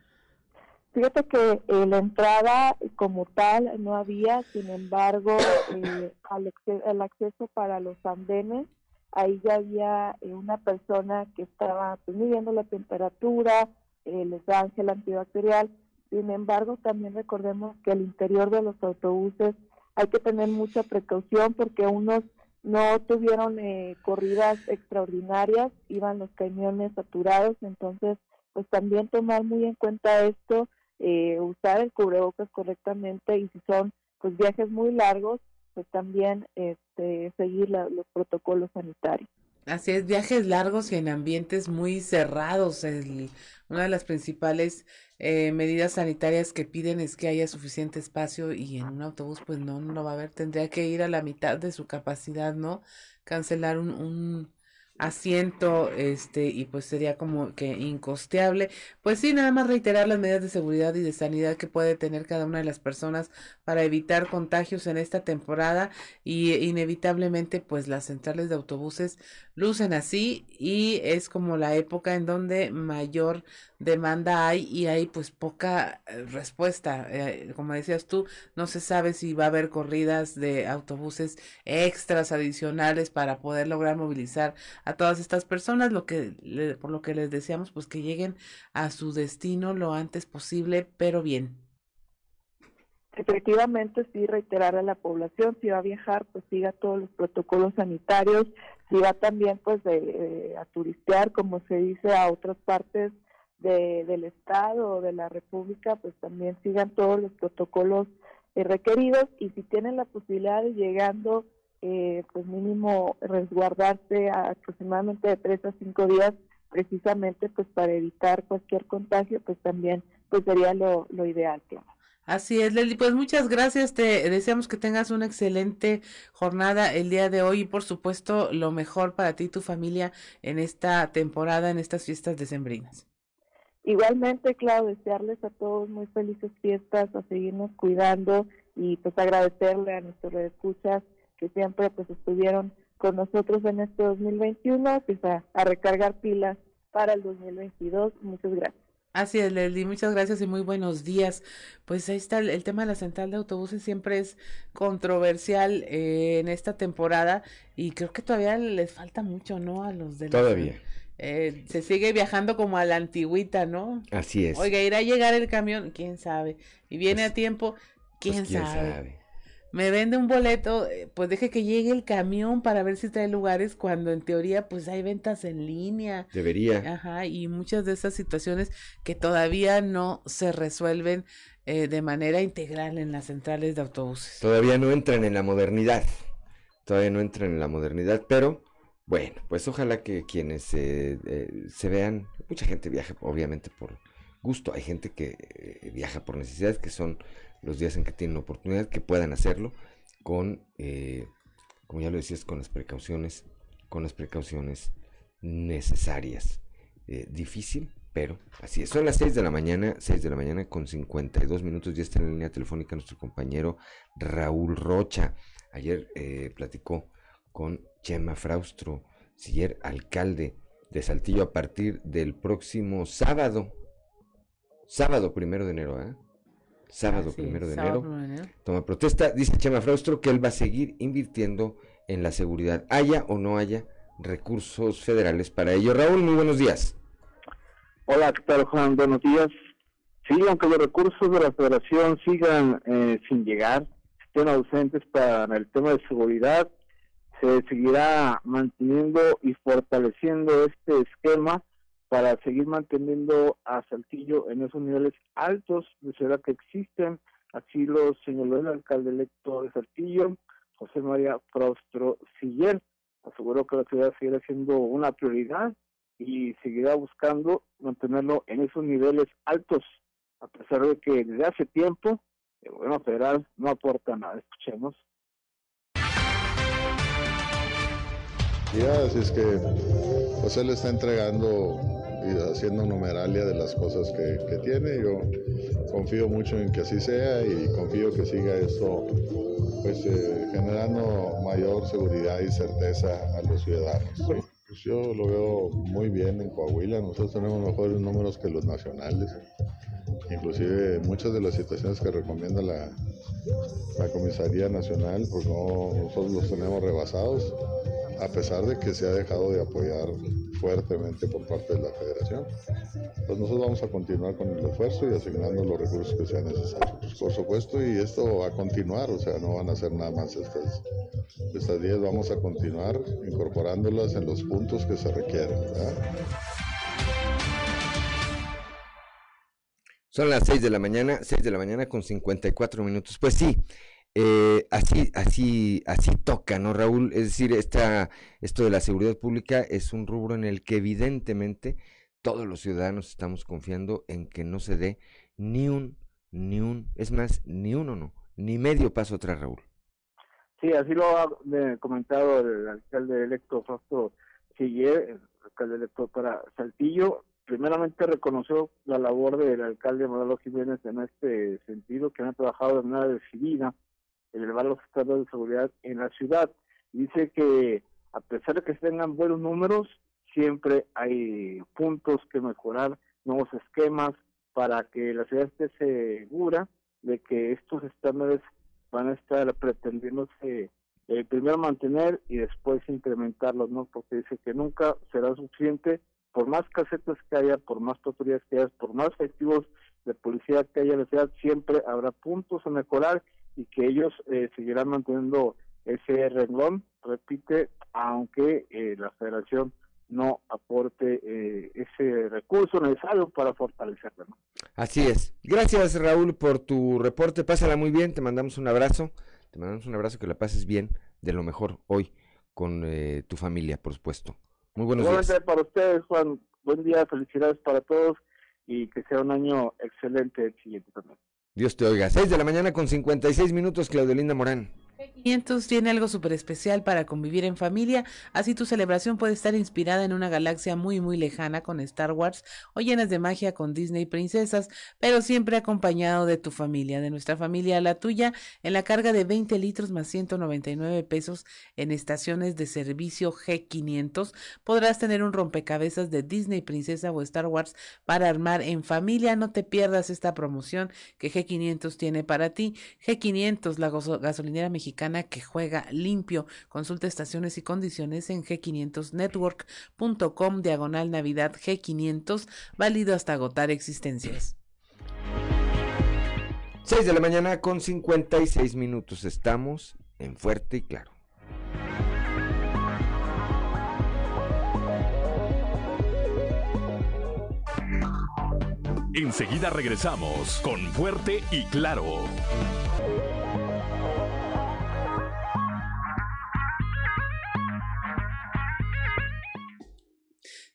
Fíjate que eh, la entrada como tal no había, sin embargo, eh, el acceso para los andenes, ahí ya había eh, una persona que estaba pues, midiendo la temperatura, les da gel antibacterial. Sin embargo, también recordemos que al interior de los autobuses hay que tener mucha precaución porque unos no tuvieron eh, corridas extraordinarias, iban los camiones saturados, entonces pues también tomar muy en cuenta esto, eh, usar el cubrebocas correctamente y si son pues viajes muy largos, pues también este, seguir los protocolos sanitarios. Así es, viajes largos y en ambientes muy cerrados. El, una de las principales eh, medidas sanitarias que piden es que haya suficiente espacio y en un autobús pues no, no va a haber, tendría que ir a la mitad de su capacidad, ¿no? Cancelar un, un asiento, este, y pues sería como que incosteable. Pues sí, nada más reiterar las medidas de seguridad y de sanidad que puede tener cada una de las personas para evitar contagios en esta temporada y inevitablemente pues las centrales de autobuses lucen así y es como la época en donde mayor demanda hay y hay pues poca eh, respuesta. Eh, como decías tú, no se sabe si va a haber corridas de autobuses extras adicionales para poder lograr movilizar a todas estas personas, lo que por lo que les deseamos pues que lleguen a su destino lo antes posible, pero bien. Efectivamente, sí, reiterar a la población, si va a viajar, pues siga todos los protocolos sanitarios, si va también pues de, a turistear, como se dice, a otras partes del Estado o de la República, pues también sigan todos los protocolos eh, requeridos y si tienen la posibilidad de llegando, eh, pues mínimo resguardarse aproximadamente de tres a cinco días, precisamente pues para evitar cualquier contagio, pues también pues sería lo, lo ideal, claro. Así es, Leslie. Pues muchas gracias. Te deseamos que tengas una excelente jornada el día de hoy y por supuesto lo mejor para ti y tu familia en esta temporada, en estas fiestas decembrinas. Igualmente, claro, desearles a todos muy felices fiestas, a seguirnos cuidando y pues agradecerle a nuestros escuchas que siempre pues estuvieron con nosotros en este 2021, pues a, a recargar pilas para el 2022. Muchas gracias. Así es, Leslie, muchas gracias y muy buenos días. Pues ahí está el, tema de la central de autobuses, siempre es controversial eh, en esta temporada y creo que todavía les falta mucho, ¿no? A los de Todavía. Eh, se sigue viajando como a la antigüita, ¿no? Así es. Oiga, irá a llegar el camión, quién sabe. Y viene pues a tiempo, quién, pues quién sabe me vende un boleto, eh, pues deje que llegue el camión para ver si trae lugares cuando en teoría pues hay ventas en línea. Debería. Ajá, y muchas de esas situaciones que todavía no se resuelven eh, de manera integral en las centrales de autobuses. Todavía no entran en la modernidad, todavía no entran en la modernidad, pero bueno, pues ojalá que quienes eh, se vean, mucha gente viaja obviamente por gusto, hay gente que viaja por necesidades que son los días en que tienen oportunidad, que puedan hacerlo con, eh, como ya lo decías, con las precauciones, con las precauciones necesarias. Eh, difícil, pero así es. Son las 6 de la mañana, 6 de la mañana con 52 minutos. Ya está en la línea telefónica nuestro compañero Raúl Rocha. Ayer eh, platicó con Chema Fraustro, siller alcalde de Saltillo a partir del próximo sábado. Sábado primero de enero, ¿eh? Sábado primero de enero, toma protesta. Dice Chema Fraustro que él va a seguir invirtiendo en la seguridad, haya o no haya recursos federales para ello. Raúl, muy buenos días. Hola, ¿qué tal, Juan? Buenos días. Sí, aunque los recursos de la federación sigan eh, sin llegar, estén ausentes para el tema de seguridad, se seguirá manteniendo y fortaleciendo este esquema para seguir manteniendo a Saltillo en esos niveles altos de ciudad que existen. Así lo señaló el alcalde electo de Saltillo, José María Frostro Siller. Aseguró que la ciudad seguirá siendo una prioridad y seguirá buscando mantenerlo en esos niveles altos, a pesar de que desde hace tiempo el gobierno federal no aporta nada. Escuchemos. Ya, así es que José le está entregando y haciendo numeralia de las cosas que, que, tiene. Yo confío mucho en que así sea y confío que siga esto pues eh, generando mayor seguridad y certeza a los ciudadanos. Pues yo lo veo muy bien en Coahuila, nosotros tenemos mejores números que los nacionales. Inclusive muchas de las situaciones que recomienda la, la Comisaría Nacional, pues no, nosotros los tenemos rebasados, a pesar de que se ha dejado de apoyar fuertemente por parte de la federación. Pues nosotros vamos a continuar con el esfuerzo y asignando los recursos que sean necesarios. por supuesto, y esto va a continuar, o sea, no van a ser nada más estas, estas 10, vamos a continuar incorporándolas en los puntos que se requieren. Son las 6 de la mañana, 6 de la mañana con 54 minutos. Pues sí, eh, así, así, así toca, ¿no, Raúl? Es decir, esta, esto de la seguridad pública es un rubro en el que evidentemente todos los ciudadanos estamos confiando en que no se dé ni un, ni un, es más, ni uno no, ni medio paso atrás, Raúl. Sí, así lo ha comentado el alcalde electo Fausto Siller, el alcalde electo para Saltillo. Primeramente reconoció la labor del alcalde Manolo Jiménez en este sentido, que han trabajado de manera decidida elevar los estados de seguridad en la ciudad. Dice que a pesar de que tengan buenos números, siempre hay puntos que mejorar, nuevos esquemas para que la ciudad esté segura de que estos estándares van a estar pretendiéndose eh, primero mantener y después incrementarlos, ¿no? Porque dice que nunca será suficiente, por más casetas que haya, por más patrullas que haya, por más efectivos de policía que haya en la ciudad, siempre habrá puntos a mejorar y que ellos eh, seguirán manteniendo ese renglón, repite, aunque eh, la federación no aporte eh, ese recurso necesario para fortalecerlo. Así es. Gracias Raúl por tu reporte, pásala muy bien, te mandamos un abrazo, te mandamos un abrazo, que la pases bien, de lo mejor hoy con tu familia, por supuesto. Muy buenos días. para ustedes, Juan, buen día, felicidades para todos y que sea un año excelente el siguiente también. Dios te oiga. 6 de la mañana con 56 minutos, Claudio Linda Morán. 500 tiene algo súper especial para convivir en familia, así tu celebración puede estar inspirada en una galaxia muy muy lejana con Star Wars o llenas de magia con Disney princesas, pero siempre acompañado de tu familia, de nuestra familia a la tuya, en la carga de 20 litros más 199 pesos en estaciones de servicio G500, podrás tener un rompecabezas de Disney princesa o Star Wars para armar en familia. No te pierdas esta promoción que G500 tiene para ti. G500, la gasolinera mexicana que juega limpio. Consulta estaciones y condiciones en g500network.com diagonal Navidad G500, válido hasta agotar existencias. 6 de la mañana con 56 minutos. Estamos en Fuerte y Claro. Enseguida regresamos con Fuerte y Claro.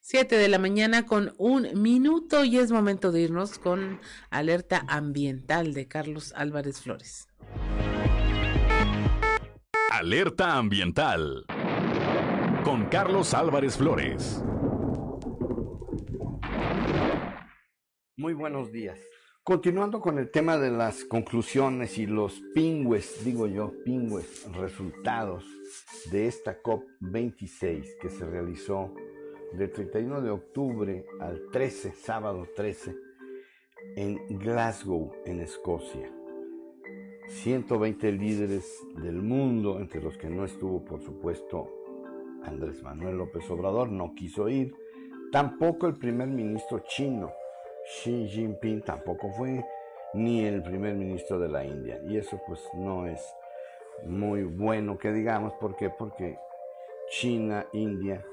7 de la mañana con un minuto y es momento de irnos con alerta ambiental de Carlos Álvarez Flores. Alerta ambiental con Carlos Álvarez Flores. Muy buenos días. Continuando con el tema de las conclusiones y los pingües, digo yo, pingües, resultados de esta COP26 que se realizó del 31 de octubre al 13, sábado 13, en Glasgow, en Escocia. 120 líderes del mundo, entre los que no estuvo, por supuesto, Andrés Manuel López Obrador, no quiso ir. Tampoco el primer ministro chino, Xi Jinping, tampoco fue, ni el primer ministro de la India. Y eso pues no es muy bueno que digamos, ¿por qué? Porque China, India,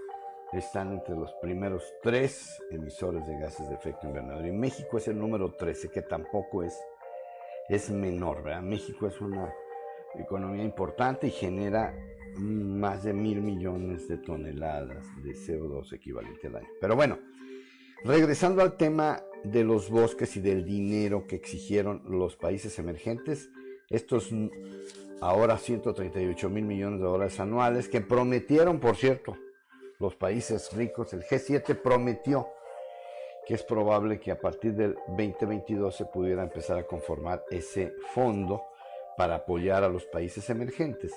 están entre los primeros tres emisores de gases de efecto invernadero. Y México es el número 13, que tampoco es, es menor. México es una economía importante y genera más de mil millones de toneladas de CO2 equivalente al año. Pero bueno, regresando al tema de los bosques y del dinero que exigieron los países emergentes, estos ahora 138 mil millones de dólares anuales que prometieron, por cierto, los países ricos, el G7 prometió que es probable que a partir del 2022 se pudiera empezar a conformar ese fondo para apoyar a los países emergentes.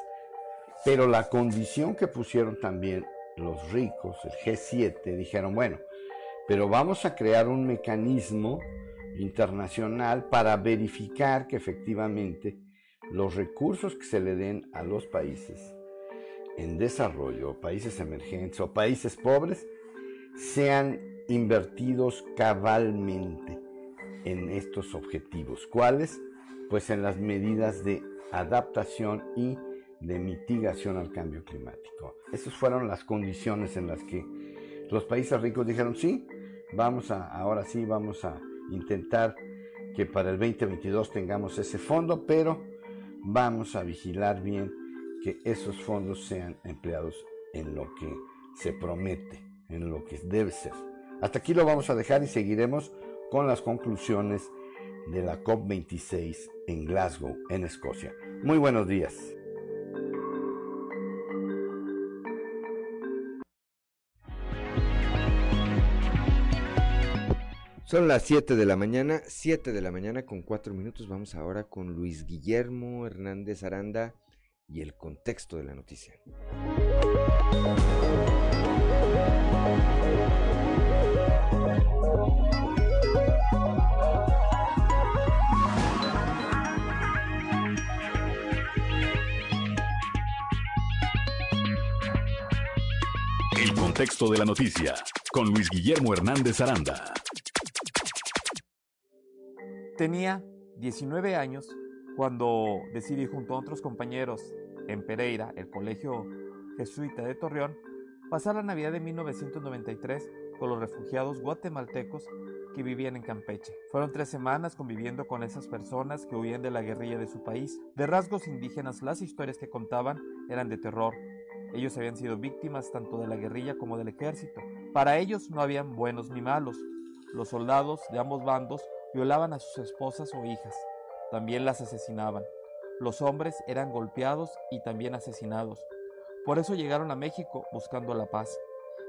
Pero la condición que pusieron también los ricos, el G7, dijeron, bueno, pero vamos a crear un mecanismo internacional para verificar que efectivamente los recursos que se le den a los países en desarrollo, países emergentes o países pobres, sean invertidos cabalmente en estos objetivos. ¿Cuáles? Pues en las medidas de adaptación y de mitigación al cambio climático. Esas fueron las condiciones en las que los países ricos dijeron, sí, vamos a, ahora sí, vamos a intentar que para el 2022 tengamos ese fondo, pero vamos a vigilar bien que esos fondos sean empleados en lo que se promete, en lo que debe ser. Hasta aquí lo vamos a dejar y seguiremos con las conclusiones de la COP26 en Glasgow, en Escocia. Muy buenos días. Son las 7 de la mañana, 7 de la mañana con 4 minutos. Vamos ahora con Luis Guillermo Hernández Aranda y el contexto de la noticia. El contexto de la noticia con Luis Guillermo Hernández Aranda. Tenía 19 años cuando decidí junto a otros compañeros en Pereira, el Colegio Jesuita de Torreón, pasar la Navidad de 1993 con los refugiados guatemaltecos que vivían en Campeche. Fueron tres semanas conviviendo con esas personas que huían de la guerrilla de su país. De rasgos indígenas, las historias que contaban eran de terror. Ellos habían sido víctimas tanto de la guerrilla como del ejército. Para ellos no habían buenos ni malos. Los soldados de ambos bandos violaban a sus esposas o hijas también las asesinaban. Los hombres eran golpeados y también asesinados. Por eso llegaron a México buscando la paz.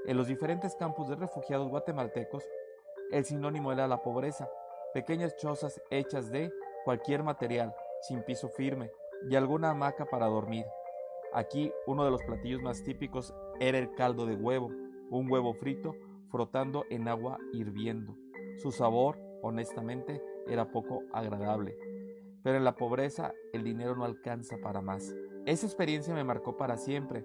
En los diferentes campos de refugiados guatemaltecos, el sinónimo era la pobreza, pequeñas chozas hechas de cualquier material, sin piso firme y alguna hamaca para dormir. Aquí uno de los platillos más típicos era el caldo de huevo, un huevo frito frotando en agua hirviendo. Su sabor, honestamente, era poco agradable. Pero en la pobreza el dinero no alcanza para más. Esa experiencia me marcó para siempre.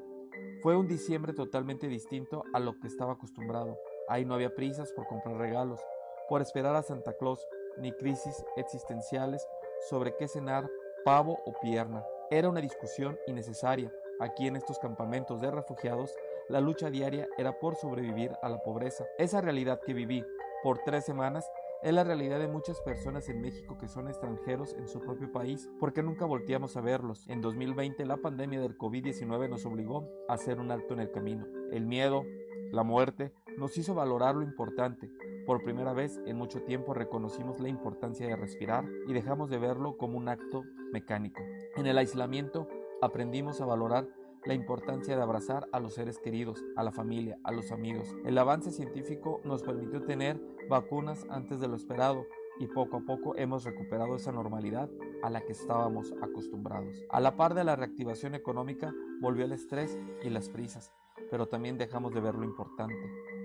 Fue un diciembre totalmente distinto a lo que estaba acostumbrado. Ahí no había prisas por comprar regalos, por esperar a Santa Claus, ni crisis existenciales sobre qué cenar, pavo o pierna. Era una discusión innecesaria. Aquí en estos campamentos de refugiados, la lucha diaria era por sobrevivir a la pobreza. Esa realidad que viví por tres semanas es la realidad de muchas personas en México que son extranjeros en su propio país porque nunca volteamos a verlos. En 2020 la pandemia del COVID-19 nos obligó a hacer un alto en el camino. El miedo, la muerte, nos hizo valorar lo importante. Por primera vez en mucho tiempo reconocimos la importancia de respirar y dejamos de verlo como un acto mecánico. En el aislamiento aprendimos a valorar la importancia de abrazar a los seres queridos, a la familia, a los amigos. El avance científico nos permitió tener vacunas antes de lo esperado y poco a poco hemos recuperado esa normalidad a la que estábamos acostumbrados. A la par de la reactivación económica volvió el estrés y las prisas, pero también dejamos de ver lo importante.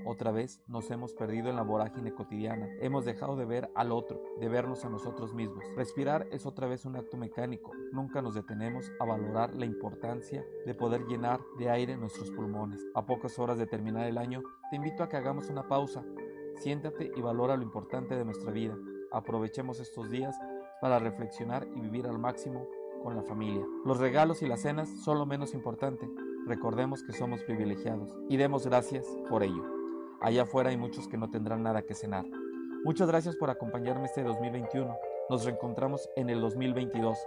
Otra vez nos hemos perdido en la vorágine cotidiana, hemos dejado de ver al otro, de vernos a nosotros mismos. Respirar es otra vez un acto mecánico, nunca nos detenemos a valorar la importancia de poder llenar de aire nuestros pulmones. A pocas horas de terminar el año, te invito a que hagamos una pausa, siéntate y valora lo importante de nuestra vida. Aprovechemos estos días para reflexionar y vivir al máximo con la familia. Los regalos y las cenas son lo menos importante. Recordemos que somos privilegiados y demos gracias por ello. Allá afuera hay muchos que no tendrán nada que cenar. Muchas gracias por acompañarme este 2021. Nos reencontramos en el 2022.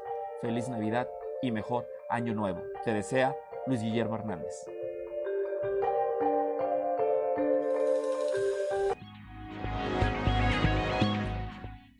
Feliz Navidad y mejor Año Nuevo. Te desea Luis Guillermo Hernández.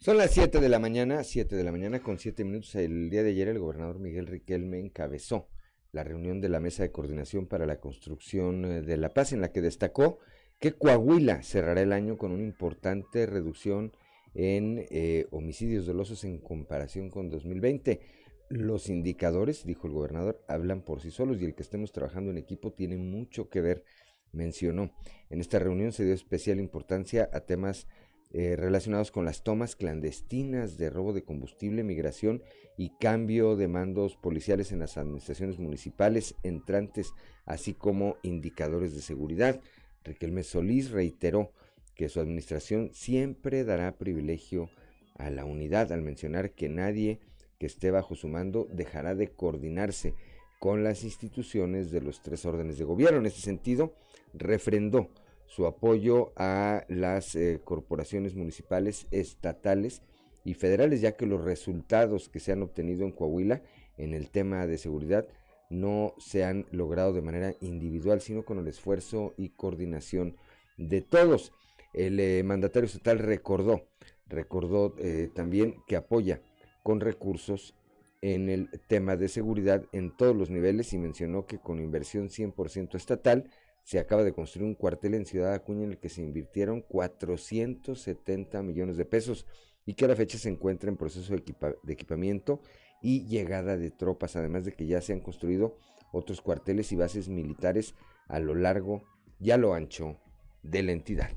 Son las 7 de la mañana, 7 de la mañana con 7 minutos. El día de ayer el gobernador Miguel Riquelme encabezó la reunión de la Mesa de Coordinación para la Construcción eh, de la Paz, en la que destacó que Coahuila cerrará el año con una importante reducción en eh, homicidios dolosos en comparación con 2020. Los indicadores, dijo el gobernador, hablan por sí solos y el que estemos trabajando en equipo tiene mucho que ver, mencionó. En esta reunión se dio especial importancia a temas eh, relacionados con las tomas clandestinas de robo de combustible, migración y cambio de mandos policiales en las administraciones municipales entrantes, así como indicadores de seguridad. Riquelme Solís reiteró que su administración siempre dará privilegio a la unidad al mencionar que nadie que esté bajo su mando dejará de coordinarse con las instituciones de los tres órdenes de gobierno. En este sentido, refrendó su apoyo a las eh, corporaciones municipales, estatales y federales, ya que los resultados que se han obtenido en Coahuila en el tema de seguridad no se han logrado de manera individual, sino con el esfuerzo y coordinación de todos. El eh, mandatario estatal recordó, recordó eh, también que apoya con recursos en el tema de seguridad en todos los niveles y mencionó que con inversión 100% estatal se acaba de construir un cuartel en Ciudad Acuña en el que se invirtieron 470 millones de pesos y que a la fecha se encuentra en proceso de, de equipamiento y llegada de tropas, además de que ya se han construido otros cuarteles y bases militares a lo largo y a lo ancho de la entidad.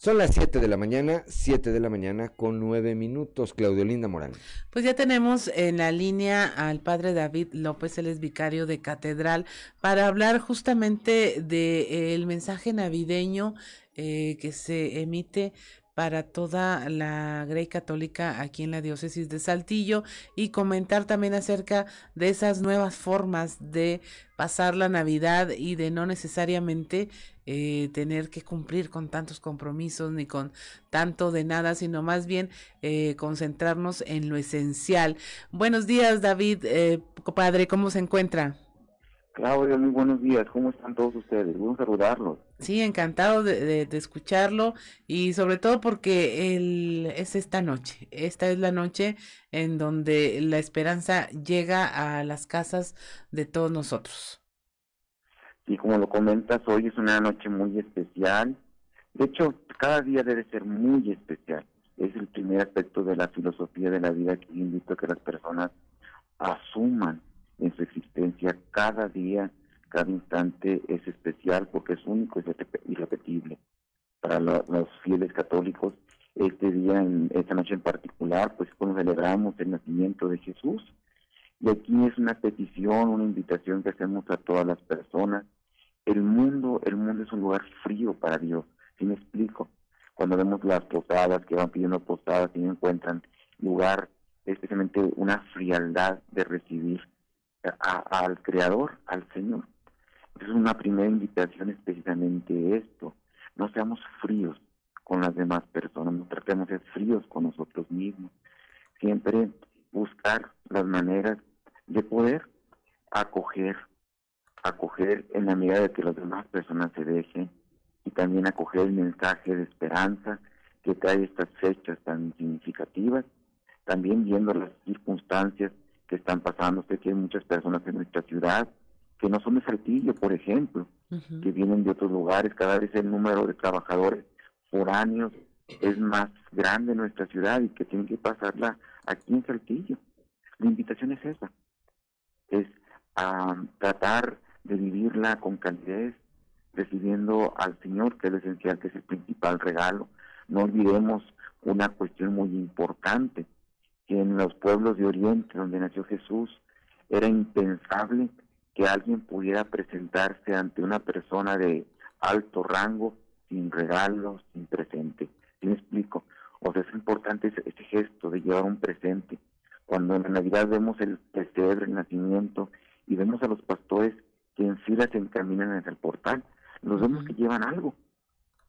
Son las 7 de la mañana, 7 de la mañana con 9 minutos. Claudio Linda Morán. Pues ya tenemos en la línea al padre David López, él es vicario de catedral, para hablar justamente del mensaje navideño eh, que se emite para toda la Grey Católica aquí en la diócesis de Saltillo y comentar también acerca de esas nuevas formas de pasar la Navidad y de no necesariamente eh, tener que cumplir con tantos compromisos ni con tanto de nada, sino más bien eh, concentrarnos en lo esencial. Buenos días, David, eh, padre, ¿cómo se encuentra? Claudia, muy buenos días. ¿Cómo están todos ustedes? Bueno saludarlos. Sí, encantado de, de, escucharlo y sobre todo porque el, es esta noche, esta es la noche en donde la esperanza llega a las casas de todos nosotros. Y como lo comentas, hoy es una noche muy especial. De hecho, cada día debe ser muy especial. Es el primer aspecto de la filosofía de la vida que invito a que las personas asuman en su existencia cada día cada instante es especial porque es único y irrepetible. Para los fieles católicos, este día, esta noche en particular, pues cuando celebramos el nacimiento de Jesús. Y aquí es una petición, una invitación que hacemos a todas las personas. El mundo, el mundo es un lugar frío para Dios. Si me explico? Cuando vemos las posadas que van pidiendo posadas y no encuentran lugar, especialmente una frialdad de recibir al Creador, al Señor. Es una primera invitación es precisamente esto. No seamos fríos con las demás personas, no tratemos de ser fríos con nosotros mismos. Siempre buscar las maneras de poder acoger, acoger en la medida de que las demás personas se dejen y también acoger el mensaje de esperanza que trae estas fechas tan significativas, también viendo las circunstancias que están pasando. Sé que hay muchas personas en nuestra ciudad que no son de Saltillo, por ejemplo, que vienen de otros lugares. Cada vez el número de trabajadores foráneos es más grande en nuestra ciudad y que tienen que pasarla aquí en Saltillo. La invitación es esa, es a tratar de vivirla con calidez, recibiendo al Señor, que es lo esencial, que es el principal regalo. No olvidemos una cuestión muy importante, que en los pueblos de Oriente, donde nació Jesús, era impensable que alguien pudiera presentarse ante una persona de alto rango sin regalos, sin presente. ¿Sí me explico? O sea, es importante ese, gesto de llevar un presente. Cuando en la Navidad vemos el pesebre, el nacimiento, y vemos a los pastores que en fila se encaminan hacia el portal, los vemos que llevan algo.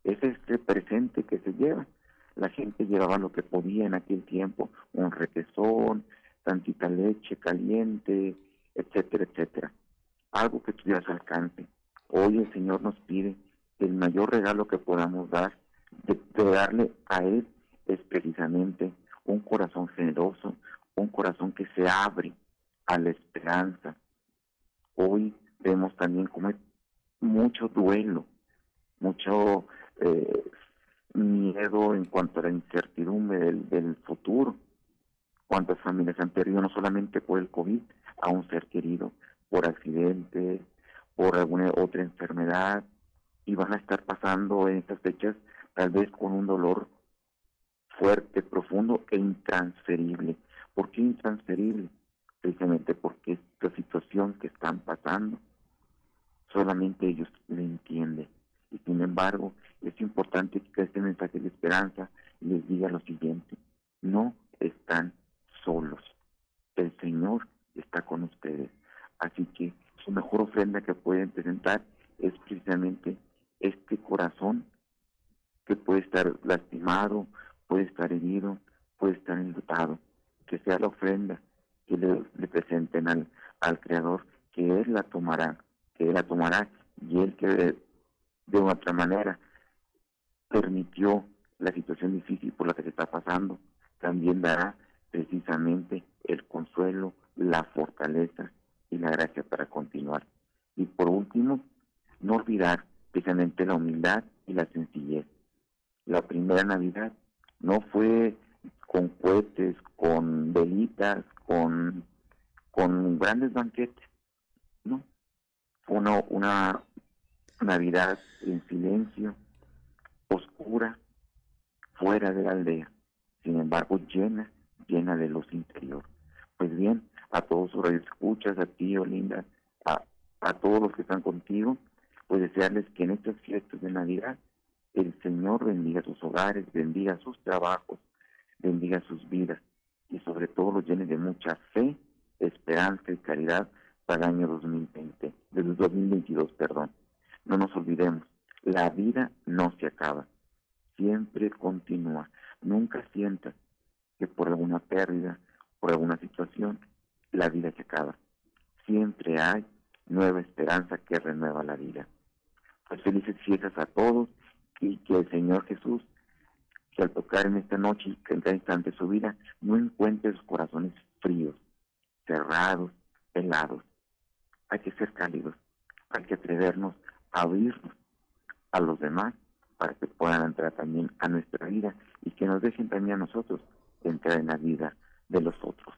Es este presente que se lleva. La gente llevaba lo que podía en aquel tiempo, un requesón, tantita leche caliente, etcétera, etcétera algo que tuviera su alcance. Hoy el Señor nos pide el mayor regalo que podamos dar, de, darle a Él es precisamente un corazón generoso, un corazón que se abre a la esperanza. Hoy vemos también como hay mucho duelo, mucho eh, miedo en cuanto a la incertidumbre del, del futuro. Cuántas familias han perdido no solamente por el COVID a un ser querido, por accidente, por alguna otra enfermedad, y van a estar pasando en estas fechas tal vez con un dolor fuerte, profundo e intransferible. ¿Por qué intransferible? Precisamente porque esta situación que están pasando, solamente ellos le entienden. Y sin embargo, es importante que este mensaje de esperanza les diga lo siguiente, no están solos. El Señor está con ustedes. Así que su mejor ofrenda que pueden presentar es precisamente este corazón que puede estar lastimado, puede estar herido, puede estar enlutado. Que sea la ofrenda que le, presenten al, al Creador, que Él la tomará, que Él la tomará y Él que de, de otra manera permitió la situación difícil por la que se está pasando, también dará precisamente el consuelo, la fortaleza y la gracia para continuar. Y por último, no olvidar precisamente la humildad y la sencillez. La primera Navidad no fue con cohetes, con velitas, con, con grandes banquetes, no. Fue una, una Navidad en silencio, oscura, fuera de la aldea, sin embargo llena, llena de luz interior. Pues bien, a todos sus escuchas, a ti, Olinda, a, a todos los que están contigo, pues desearles que en estas fiestas de Navidad el Señor bendiga sus hogares, bendiga sus trabajos, bendiga sus vidas y sobre todo los llene de mucha fe, esperanza y caridad para el año 2020, del 2022, perdón. No nos olvidemos, la vida no se acaba, siempre continúa. Nunca sientas que por alguna pérdida, por alguna situación, la vida se acaba. Siempre hay nueva esperanza que renueva la vida. Pues felices fiestas a todos y que el Señor Jesús, que al tocar en esta noche y en cada instante de su vida, no encuentre sus corazones fríos, cerrados, helados. Hay que ser cálidos, hay que atrevernos a abrirnos a los demás para que puedan entrar también a nuestra vida y que nos dejen también a nosotros entrar en la vida de los otros.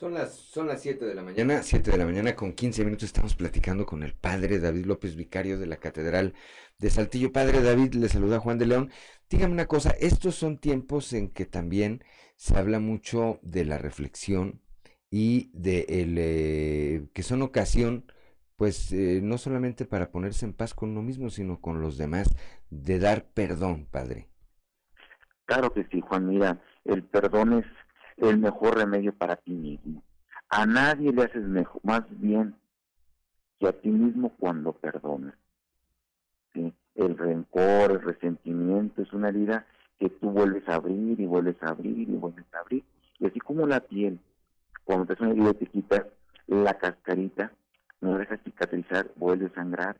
Son las, son las 7 de la mañana, 7 de la mañana con 15 minutos estamos platicando con el padre David López, vicario de la Catedral de Saltillo. Padre David, le saluda Juan de León. Dígame una cosa, estos son tiempos en que también se habla mucho de la reflexión y de el, eh, que son ocasión, pues eh, no solamente para ponerse en paz con uno mismo, sino con los demás, de dar perdón, padre. Claro que sí, Juan, mira, el perdón es el mejor remedio para ti mismo. A nadie le haces mejor, más bien que a ti mismo cuando perdonas. El rencor, el resentimiento es una herida que tú vuelves a abrir y vuelves a abrir y vuelves a abrir. Y así como la piel, cuando te hace una herida te quitas la cascarita, no deja cicatrizar, vuelve a sangrar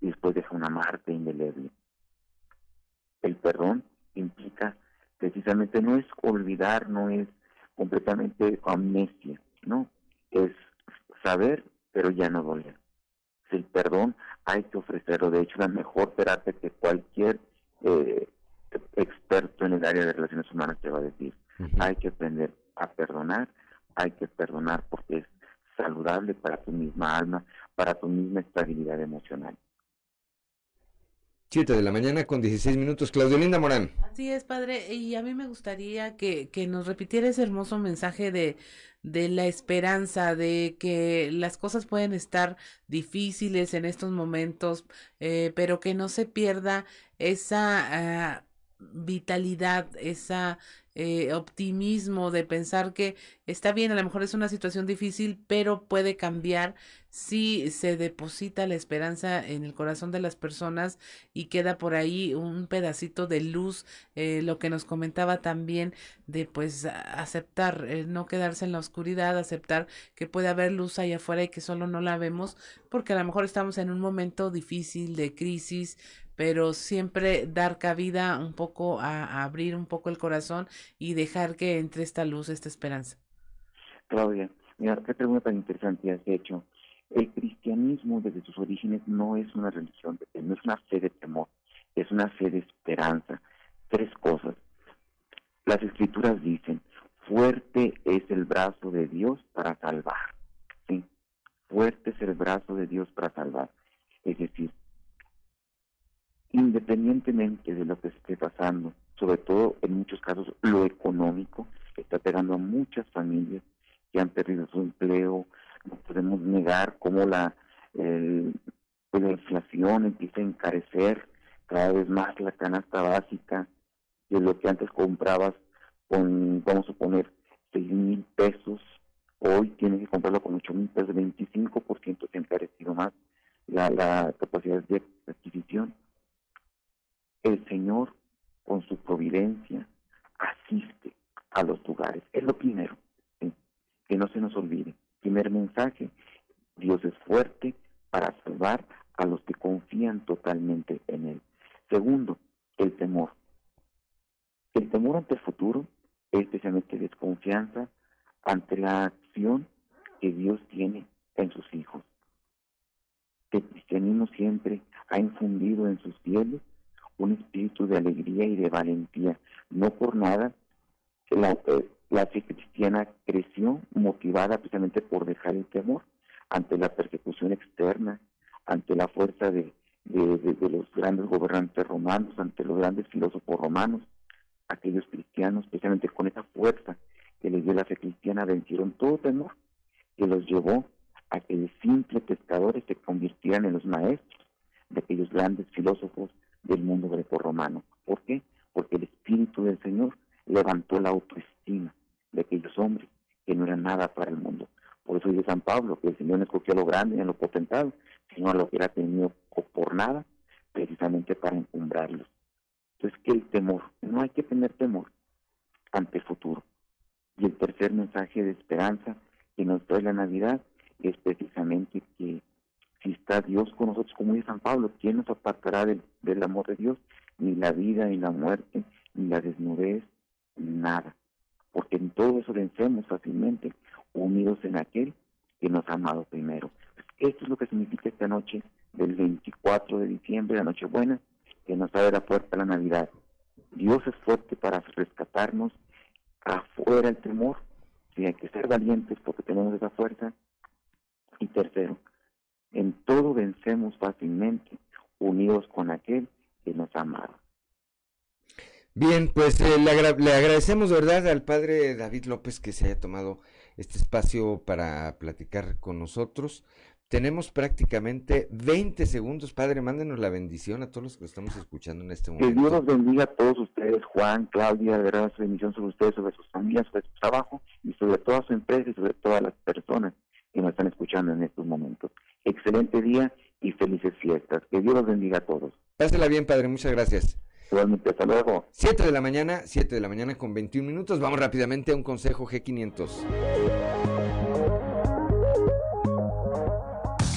y después deja una marca indeleble. El perdón implica precisamente no es olvidar, no es completamente amnesia, ¿no? Es saber, pero ya no doler. El perdón hay que ofrecerlo. De hecho, la mejor terapia que cualquier eh, experto en el área de relaciones humanas te va a decir. Hay que aprender a perdonar, hay que perdonar porque es saludable para tu misma alma, para tu misma estabilidad emocional. 7 de la mañana con 16 minutos. Claudio Linda Morán. Así es, padre. Y a mí me gustaría que, que nos repitiera ese hermoso mensaje de, de la esperanza, de que las cosas pueden estar difíciles en estos momentos, eh, pero que no se pierda esa ah, vitalidad, esa eh, optimismo de pensar que está bien, a lo mejor es una situación difícil, pero puede cambiar si se deposita la esperanza en el corazón de las personas y queda por ahí un pedacito de luz, eh, lo que nos comentaba también de pues aceptar, eh, no quedarse en la oscuridad, aceptar que puede haber luz allá afuera y que solo no la vemos porque a lo mejor estamos en un momento difícil de crisis, pero siempre dar cabida un poco a, abrir un poco el corazón y dejar que entre esta luz, esta esperanza. Claudia, mira, qué pregunta tan interesante has hecho. El cristianismo desde sus orígenes no es una religión, no es una fe de temor, es una fe de esperanza. Tres cosas. Las escrituras dicen, fuerte es el brazo de Dios para salvar. ¿sí? Fuerte es el brazo de Dios para salvar. Es decir, independientemente de lo que esté pasando, sobre todo en muchos casos lo económico, está pegando a muchas familias que han perdido su empleo, no podemos negar cómo la, pues la inflación empieza a encarecer cada vez más la canasta básica de lo que antes comprabas con, vamos a poner, seis mil pesos, hoy tienes que comprarlo con ocho mil pesos, 25% se ha agradecemos de verdad al padre David López que se haya tomado este espacio para platicar con nosotros. Tenemos prácticamente 20 segundos. Padre, mándenos la bendición a todos los que estamos escuchando en este momento. Que Dios los bendiga a todos ustedes, Juan, Claudia, de verdad su bendición sobre ustedes, sobre sus familias, sobre su trabajo y sobre toda su empresa y sobre todas las personas que nos están escuchando en estos momentos. Excelente día y felices fiestas. Que Dios los bendiga a todos. Pásela bien, Padre. Muchas gracias. Igualmente, hasta luego. 7 de la mañana, 7 de la mañana con 21 minutos. Vamos rápidamente a un consejo G500.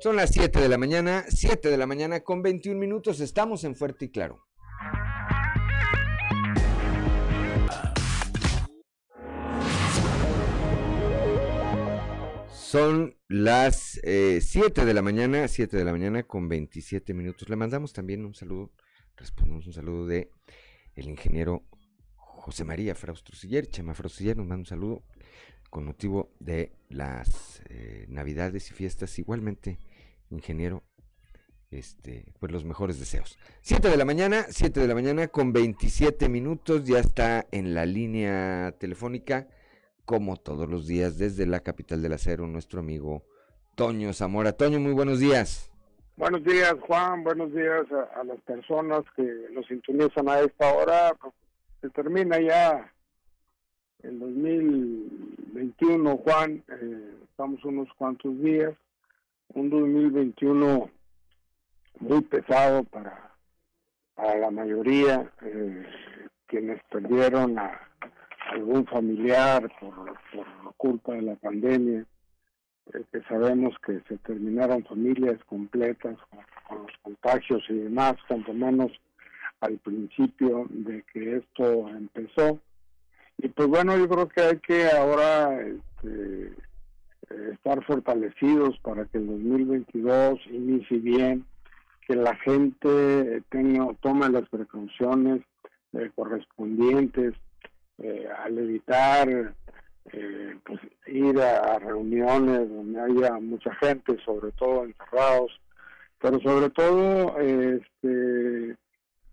Son las 7 de la mañana, 7 de la mañana con 21 minutos. Estamos en Fuerte y Claro. Son las eh, 7 de la mañana, 7 de la mañana con 27 minutos. Le mandamos también un saludo, respondemos un saludo de el ingeniero José María Fraustrusiller, Chema Fraustrusiller nos manda un saludo con motivo de las eh, navidades y fiestas. Igualmente, ingeniero, este, pues los mejores deseos. 7 de la mañana, 7 de la mañana con 27 minutos, ya está en la línea telefónica, como todos los días, desde la capital del acero, nuestro amigo Toño Zamora. Toño, muy buenos días. Buenos días, Juan. Buenos días a, las personas que nos sintonizan a esta hora. Se termina ya el 2021, Juan. Eh, estamos unos cuantos días. Un 2021 muy pesado para, para la mayoría, eh, quienes perdieron a algún familiar por, por culpa de la pandemia, eh, que sabemos que se terminaron familias completas con, con, los contagios y demás, cuanto menos al principio de que esto empezó. Y pues bueno, yo creo que hay que ahora este, estar fortalecidos para que el 2022 inicie bien, que la gente tenga, tome las precauciones eh, correspondientes eh, al evitar eh, pues ir a, reuniones donde haya mucha gente, sobre todo encerrados, pero sobre todo este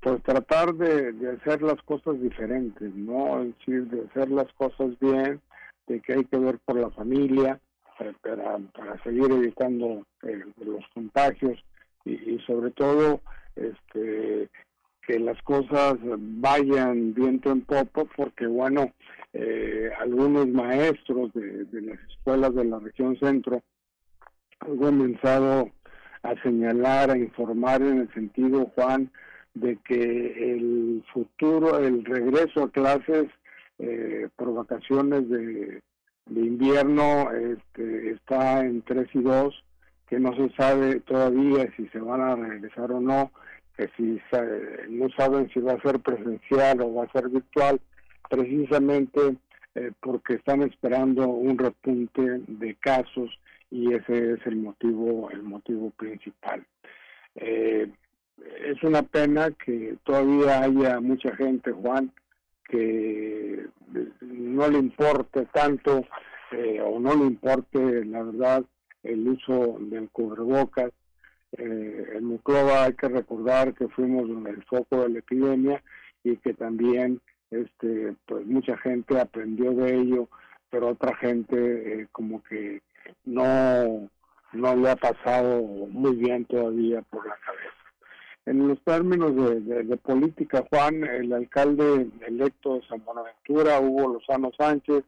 pues tratar de, hacer las cosas diferentes, ¿no? Es decir, de hacer las cosas bien, de que hay que ver por la familia, eh, para, para seguir evitando eh, los contagios y, sobre todo este que las cosas vayan viento en popo, porque bueno, eh, algunos maestros de las escuelas de la región centro han comenzado a señalar, a informar en el sentido, Juan, de que el futuro, el regreso a clases eh, por vacaciones de, invierno este, está en 3 y 2, que no se sabe todavía si se van a regresar o no, que si no saben si va a ser presencial o va a ser virtual, precisamente eh, porque están esperando un repunte de casos y ese es el motivo, el motivo principal. Eh, es una pena que todavía haya mucha gente, Juan, que no le importe tanto eh, o no le importe, la verdad, el uso del cubrebocas. Eh, en Muclova hay que recordar que fuimos en el foco de la epidemia y que también este pues mucha gente aprendió de ello pero otra gente como que no, no le ha pasado muy bien todavía por la cabeza. En los términos de, política, Juan, el alcalde electo de San Buenaventura, Hugo Lozano Sánchez,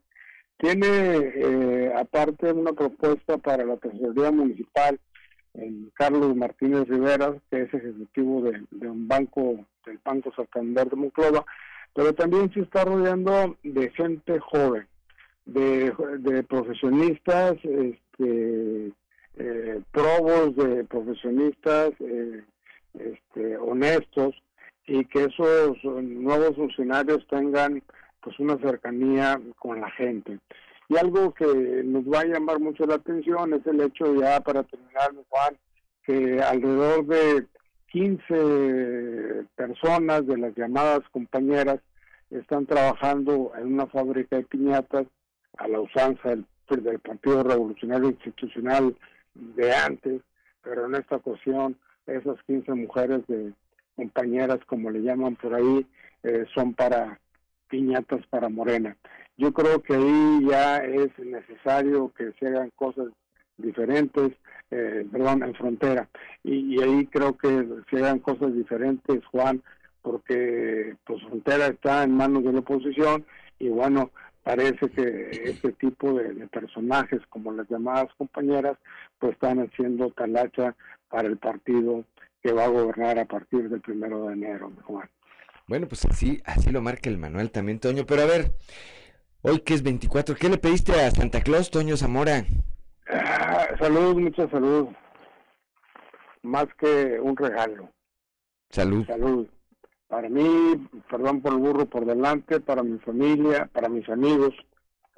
tiene eh, aparte una propuesta para la tesorería municipal en Carlos Martínez Rivera, que es ejecutivo de, un banco, del Banco Santander de Monclova, pero también se está rodeando de gente joven, de, de profesionistas, este, eh, probos de profesionistas eh, este, honestos y que esos nuevos funcionarios tengan pues una cercanía con la gente. Y algo que nos va a llamar mucho la atención es el hecho ya para terminar, Juan, que alrededor de 15 personas de las llamadas compañeras están trabajando en una fábrica de piñatas a la usanza del, del Partido Revolucionario Institucional de antes, pero en esta ocasión esas 15 mujeres de compañeras, como le llaman por ahí, eh, son para piñatas para Morena. Yo creo que ahí ya es necesario que se hagan cosas diferentes, eh, perdón, en frontera. Y, ahí creo que se hagan cosas diferentes, Juan, porque pues frontera está en manos de la oposición y bueno, parece que este tipo de, personajes como las llamadas compañeras pues están haciendo talacha para el partido que va a gobernar a partir del primero de enero, Juan. Bueno, pues así, así lo marca el manual también, Toño. Pero a ver, hoy que es 24, ¿qué le pediste a Santa Claus, Toño Zamora? Ah, salud, mucha salud. Más que un regalo. Salud. Salud para mí, perdón por el burro por delante, para mi familia, para mis amigos,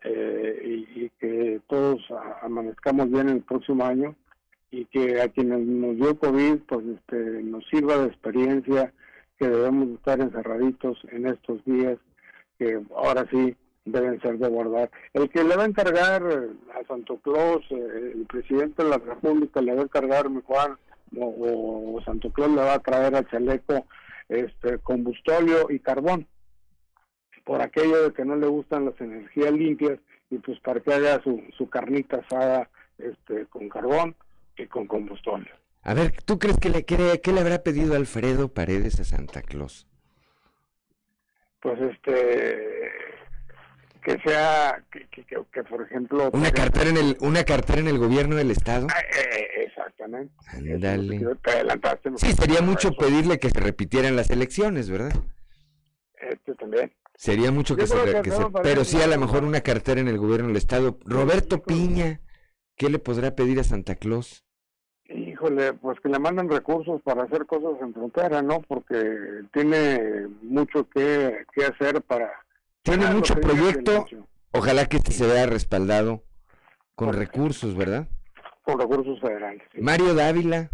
eh, y, que todos amanezcamos bien el próximo año y que a quienes nos dio COVID, pues este, nos sirva de experiencia que debemos estar encerraditos en estos días, que ahora sí deben ser de guardar. El que le va a encargar a Santo Claus, eh, el presidente de la República le va a encargar, mi Juan, o, o Santo Claus le va a traer al chaleco este, combustóleo y carbón, por aquello de que no le gustan las energías limpias y pues para que haga su, su carnita asada este, con carbón y con combustóleo. A ver, ¿tú crees que le, que, que le habrá pedido Alfredo Paredes a Santa Claus? Pues este que sea que, que, por ejemplo una cartera en el una cartera en el gobierno del estado exactamente. Sí sería mucho pedirle que se repitieran las elecciones verdad este también. Sería mucho que se, pero sí a lo mejor una cartera en el gobierno del estado. Roberto Piña qué le podrá pedir a Santa Claus Híjole, pues que le manden recursos para hacer cosas en frontera, ¿no? Porque tiene mucho que, que hacer para tiene mucho proyecto. Ojalá que este se vea respaldado con recursos, ¿verdad? Con recursos federales. Mario Dávila.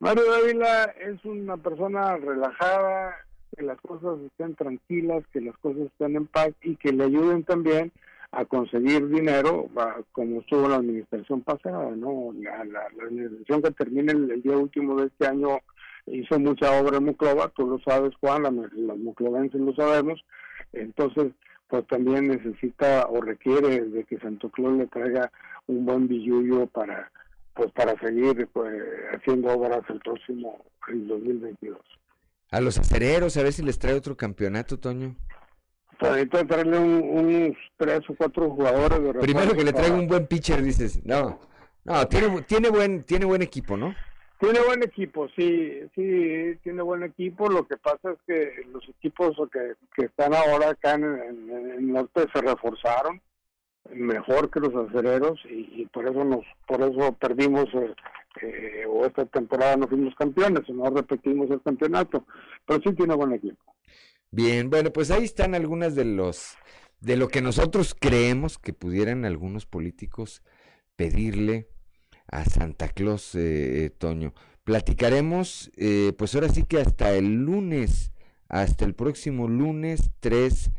Mario Dávila es una persona relajada, que las cosas estén tranquilas, que las cosas estén en paz y que le ayuden también a conseguir dinero, como estuvo la administración pasada, ¿no? La, la, administración que termina el, día último de este año hizo mucha obra en Muclova, tú lo sabes, Juan, los muclovenses lo sabemos, entonces, pues también necesita o requiere de que Santo Claus le traiga un buen billullo para pues para seguir pues, haciendo obras el próximo el 2022. A los acereros, a ver si les trae otro campeonato, Toño. Pues traerle unos tres o cuatro jugadores. Primero que le traiga un buen pitcher, dices. No, no, tiene, tiene, buen, tiene buen equipo, ¿no? Tiene buen equipo, sí, sí, tiene buen equipo. Lo que pasa es que los equipos que, que están ahora acá en, el norte se reforzaron mejor que los acereros y, por eso nos, por eso perdimos eh, eh, o esta temporada no fuimos campeones, no repetimos el campeonato, pero sí tiene buen equipo. Bien, bueno, pues ahí están algunas de los de lo que nosotros creemos que pudieran algunos políticos pedirle a Santa Claus, eh, Toño. Platicaremos, eh, pues ahora sí que hasta el lunes, hasta el próximo lunes 3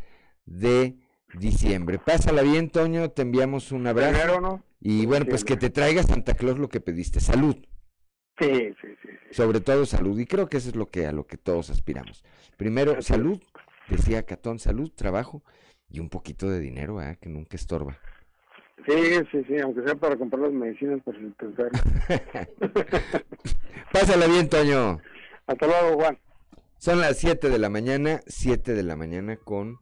de diciembre. Pásala bien, Toño, te enviamos un abrazo. Y bueno, pues que te traiga Santa Claus lo que pediste, salud. Sí, sí, sí, Sobre todo salud, y creo que eso es lo que a lo que todos aspiramos. Primero, salud, decía Catón, salud, trabajo, y un poquito de dinero, ¿eh? que nunca estorba. Sí, sí, sí, aunque sea para comprar las medicinas el enfermo. Pásala bien, Toño. Hasta luego, Juan. Son las 7 de la mañana, 7 de la mañana con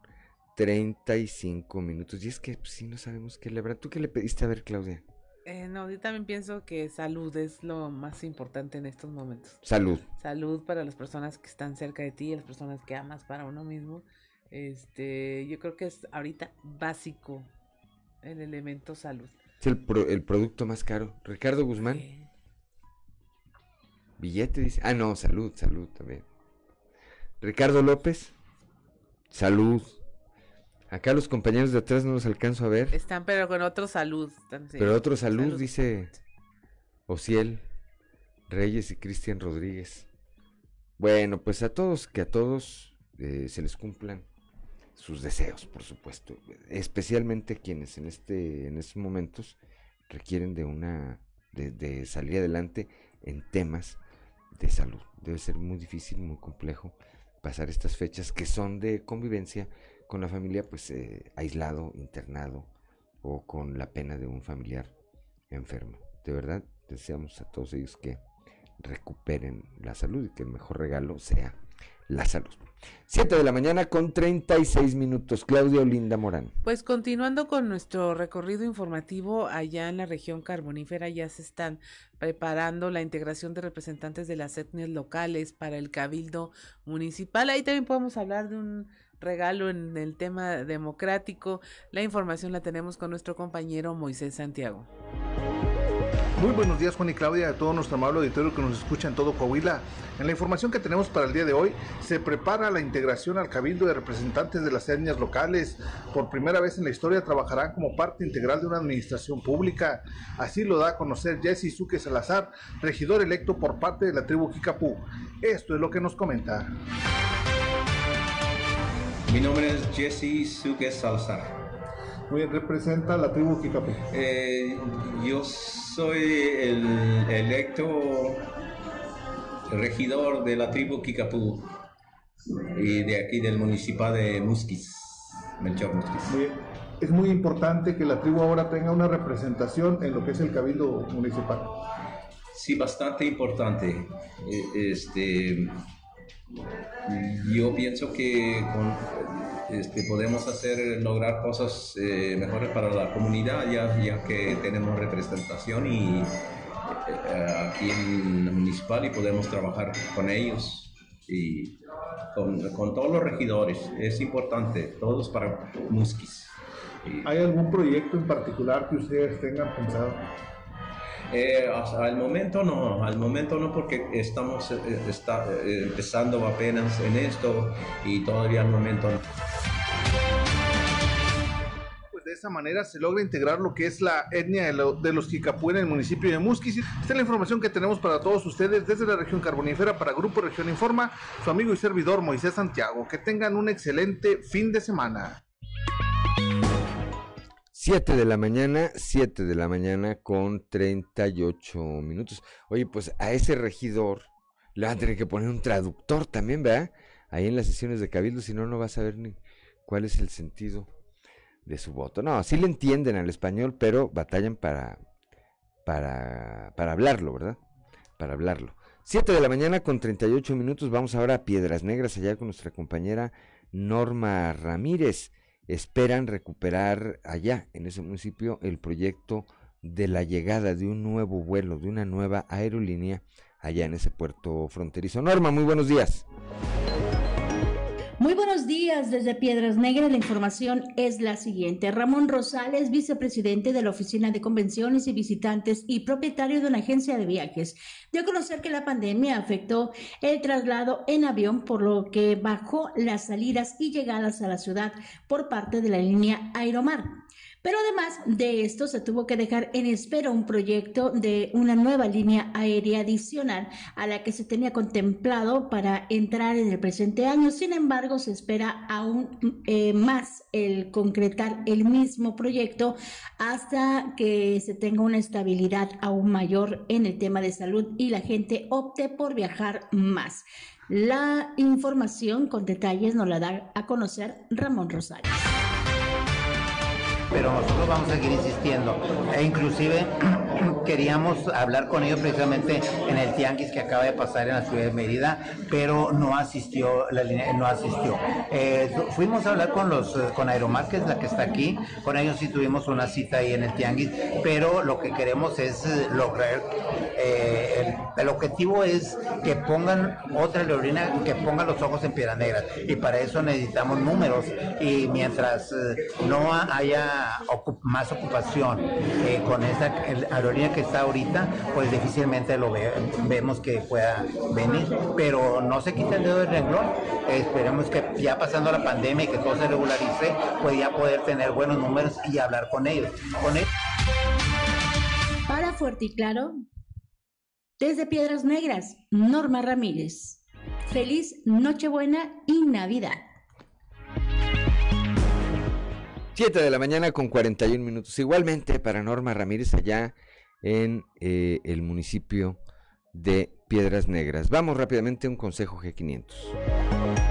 35 minutos. Y es que pues, sí no sabemos qué le ¿Tú qué le pediste a ver, Claudia? Eh, no, yo también pienso que salud es lo más importante en estos momentos. Salud. Salud para las personas que están cerca de ti, las personas que amas para uno mismo. Este, yo creo que es ahorita básico el elemento salud. Es el, el producto más caro. Ricardo Guzmán. Billete dice. Ah, no, salud, salud también. Ricardo López. Salud. Acá los compañeros de atrás no los alcanzo a ver. Están, pero con otro salud. pero otro salud, dice Ociel, Reyes y Cristian Rodríguez. Bueno, pues a todos, que a todos eh, se les cumplan sus deseos, por supuesto. Especialmente quienes en este, en estos momentos requieren de una, de, de salir adelante en temas de salud. Debe ser muy difícil, muy complejo pasar estas fechas que son de convivencia con la familia, pues eh, aislado, internado o con la pena de un familiar enfermo. De verdad, deseamos a todos ellos que recuperen la salud y que el mejor regalo sea la salud. 7 de la mañana con 36 minutos. Claudio Linda Morán. Pues continuando con nuestro recorrido informativo, allá en la región carbonífera ya se están preparando la integración de representantes de las etnias locales para el cabildo municipal. Ahí también podemos hablar de un regalo en el tema democrático. La información la tenemos con nuestro compañero Moisés Santiago. Muy buenos días Juan y Claudia, a todo nuestro amable auditorio que nos escucha en todo Coahuila. En la información que tenemos para el día de hoy, se prepara la integración al cabildo de representantes de las etnias locales. Por primera vez en la historia trabajarán como parte integral de una administración pública. Así lo da a conocer Jesse Suque Salazar, regidor electo por parte de la tribu Kikapú. Esto es lo que nos comenta. Mi nombre es Jesse Suque Salazar representa la tribu Kikapú? Eh, yo soy el electo regidor de la tribu Kikapú y de aquí del municipio de Musquis, Melchor Musquis. Es muy importante que la tribu ahora tenga una representación en lo que es el cabildo municipal. Sí, bastante importante. E, este, yo pienso que este, podemos hacer, lograr cosas eh, mejores para la comunidad, ya, que tenemos representación y eh, aquí en el municipal y podemos trabajar con ellos y con, con todos los regidores. Es importante, todos para Musquis. ¿Hay algún proyecto en particular que ustedes tengan pensado? Eh, al momento no, al momento no porque estamos está, empezando apenas en esto y todavía al momento no de esa manera se logra integrar lo que es la etnia de, los Kikapú en el municipio de Musquis. Esta es la información que tenemos para todos ustedes desde la región carbonífera para Grupo Región Informa, su amigo y servidor Moisés Santiago. Que tengan un excelente fin de semana. 7 de la mañana, 7 de la mañana con 38 minutos. Oye, pues a ese regidor le van a tener que poner un traductor también, ¿verdad? Ahí en las sesiones de Cabildo, si no, no va a saber ni cuál es el sentido de su voto. No, sí le entienden al español, pero batallan para, para, para hablarlo, ¿verdad? Para hablarlo. Siete de la mañana con 38 minutos. Vamos ahora a Piedras Negras, allá con nuestra compañera Norma Ramírez. Esperan recuperar allá, en ese municipio, el proyecto de la llegada de un nuevo vuelo, de una nueva aerolínea allá en ese puerto fronterizo. Norma, muy buenos días. Muy buenos días desde Piedras Negras. La información es la siguiente. Ramón Rosales, vicepresidente de la Oficina de Convenciones y Visitantes y propietario de una agencia de viajes, dio a conocer que la pandemia afectó el traslado en avión, por lo que bajó las salidas y llegadas a la ciudad por parte de la línea Aeromar. Pero además de esto, se tuvo que dejar en espera un proyecto de una nueva línea aérea adicional a la que se tenía contemplado para entrar en el presente año. Sin embargo, se espera aún eh, más el concretar el mismo proyecto hasta que se tenga una estabilidad aún mayor en el tema de salud y la gente opte por viajar más. La información con detalles nos la da a conocer Ramón Rosales. Pero nosotros vamos a seguir insistiendo. E inclusive queríamos hablar con ellos precisamente en el tianguis que acaba de pasar en la ciudad de Mérida, pero no asistió, la línea, no asistió. Eh, fuimos a hablar con los, con Aeromar, que es la que está aquí, con ellos sí tuvimos una cita ahí en el tianguis, pero lo que queremos es eh, lograr, eh, el, el, objetivo es que pongan otra aerolínea, que pongan los ojos en Piedra Negra, y para eso necesitamos números, y mientras no haya más ocupación con esa que está ahorita, pues difícilmente lo vemos que pueda venir, pero no se quita el dedo del renglón, esperemos que ya pasando la pandemia y que todo se regularice, pues ya poder tener buenos números y hablar con ellos. Con ellos. Para Fuerte y Claro, desde Piedras Negras, Norma Ramírez. Feliz Nochebuena y Navidad. 7 de la mañana con 41 minutos. Igualmente para Norma Ramírez allá en eh, el municipio de Piedras Negras. Vamos rápidamente a un consejo G500.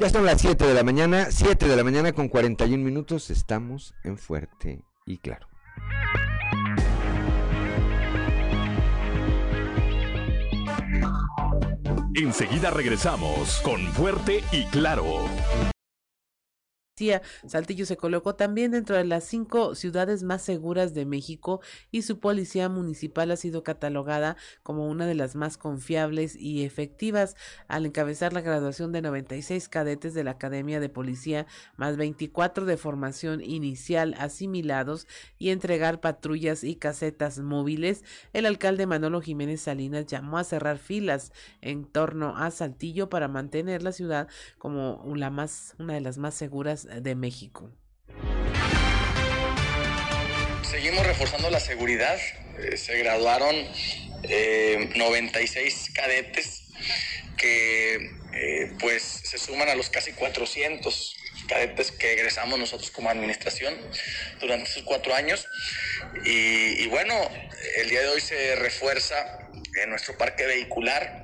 Ya son las 7 de la mañana, 7 de la mañana con 41 minutos, estamos en Fuerte y Claro. Enseguida regresamos con Fuerte y Claro. Saltillo se colocó también dentro de las cinco ciudades más seguras de México y su policía municipal ha sido catalogada como una de las más confiables y efectivas al encabezar la graduación de 96 cadetes de la Academia de Policía más 24 de formación inicial asimilados y entregar patrullas y casetas móviles. El alcalde Manolo Jiménez Salinas llamó a cerrar filas en torno a Saltillo para mantener la ciudad como una de las más seguras de México. Seguimos reforzando la seguridad. Eh, se graduaron 96 eh, cadetes que eh, pues se suman a los casi 400 cadetes que egresamos nosotros como administración durante esos cuatro años. Y, y bueno, el día de hoy se refuerza en nuestro parque vehicular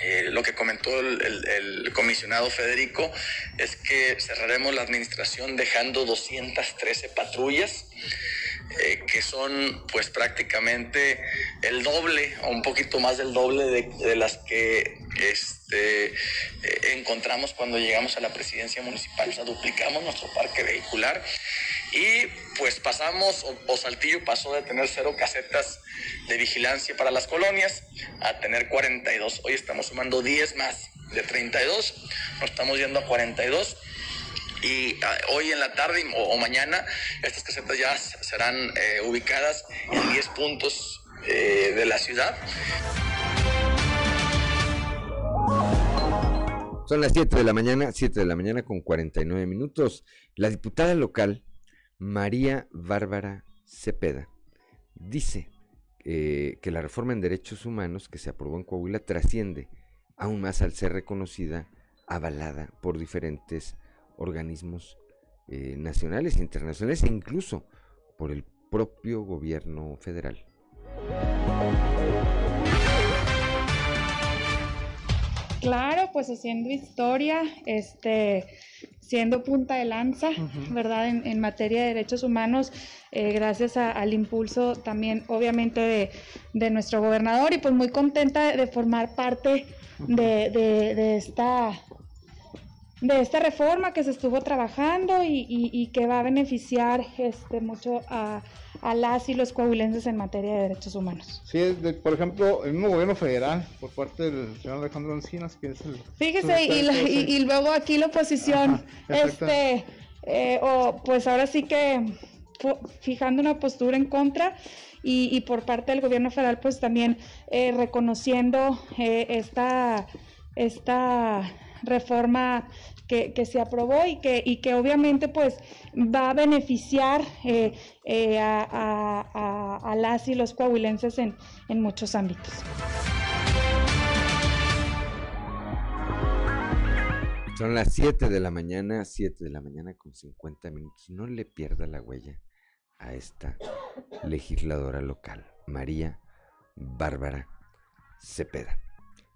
eh, lo que comentó el, comisionado Federico es que cerraremos la administración dejando 213 patrullas, eh, que son pues prácticamente el doble o un poquito más del doble de, las que este, eh, encontramos cuando llegamos a la presidencia municipal. O sea, duplicamos nuestro parque vehicular y pues pasamos, o, Saltillo pasó de tener cero casetas de vigilancia para las colonias a tener 42. Hoy estamos sumando 10 más de 32, nos estamos yendo a 42 y ah, hoy en la tarde o, mañana estas casetas ya serán eh, ubicadas en 10 puntos eh, de la ciudad. Son las 7 de la mañana, 7 de la mañana con 49 minutos. La diputada local María Bárbara Cepeda dice eh, que la reforma en derechos humanos que se aprobó en Coahuila trasciende aún más al ser reconocida, avalada por diferentes organismos eh, nacionales e internacionales e incluso por el propio gobierno federal. Claro, pues haciendo historia, este, siendo punta de lanza, ¿verdad? En, materia de derechos humanos, eh, gracias al impulso también, obviamente, de, nuestro gobernador y pues muy contenta de formar parte de, esta de esta reforma que se estuvo trabajando y, que va a beneficiar este mucho a, a las y los coahuilenses en materia de derechos humanos. Sí, por ejemplo, el mismo gobierno federal, por parte del señor Alejandro Encinas, que es el... Fíjese, y, y, luego aquí la oposición, este, eh, o pues ahora sí que fijando una postura en contra y, por parte del gobierno federal pues también eh, reconociendo eh, esta, esta reforma que, se aprobó y que, y que obviamente pues va a beneficiar eh, a, a, las y los coahuilenses en, en muchos ámbitos. Son las 7 de la mañana, 7 de la mañana con 50 minutos. No le pierda la huella a esta legisladora local, María Bárbara Cepeda.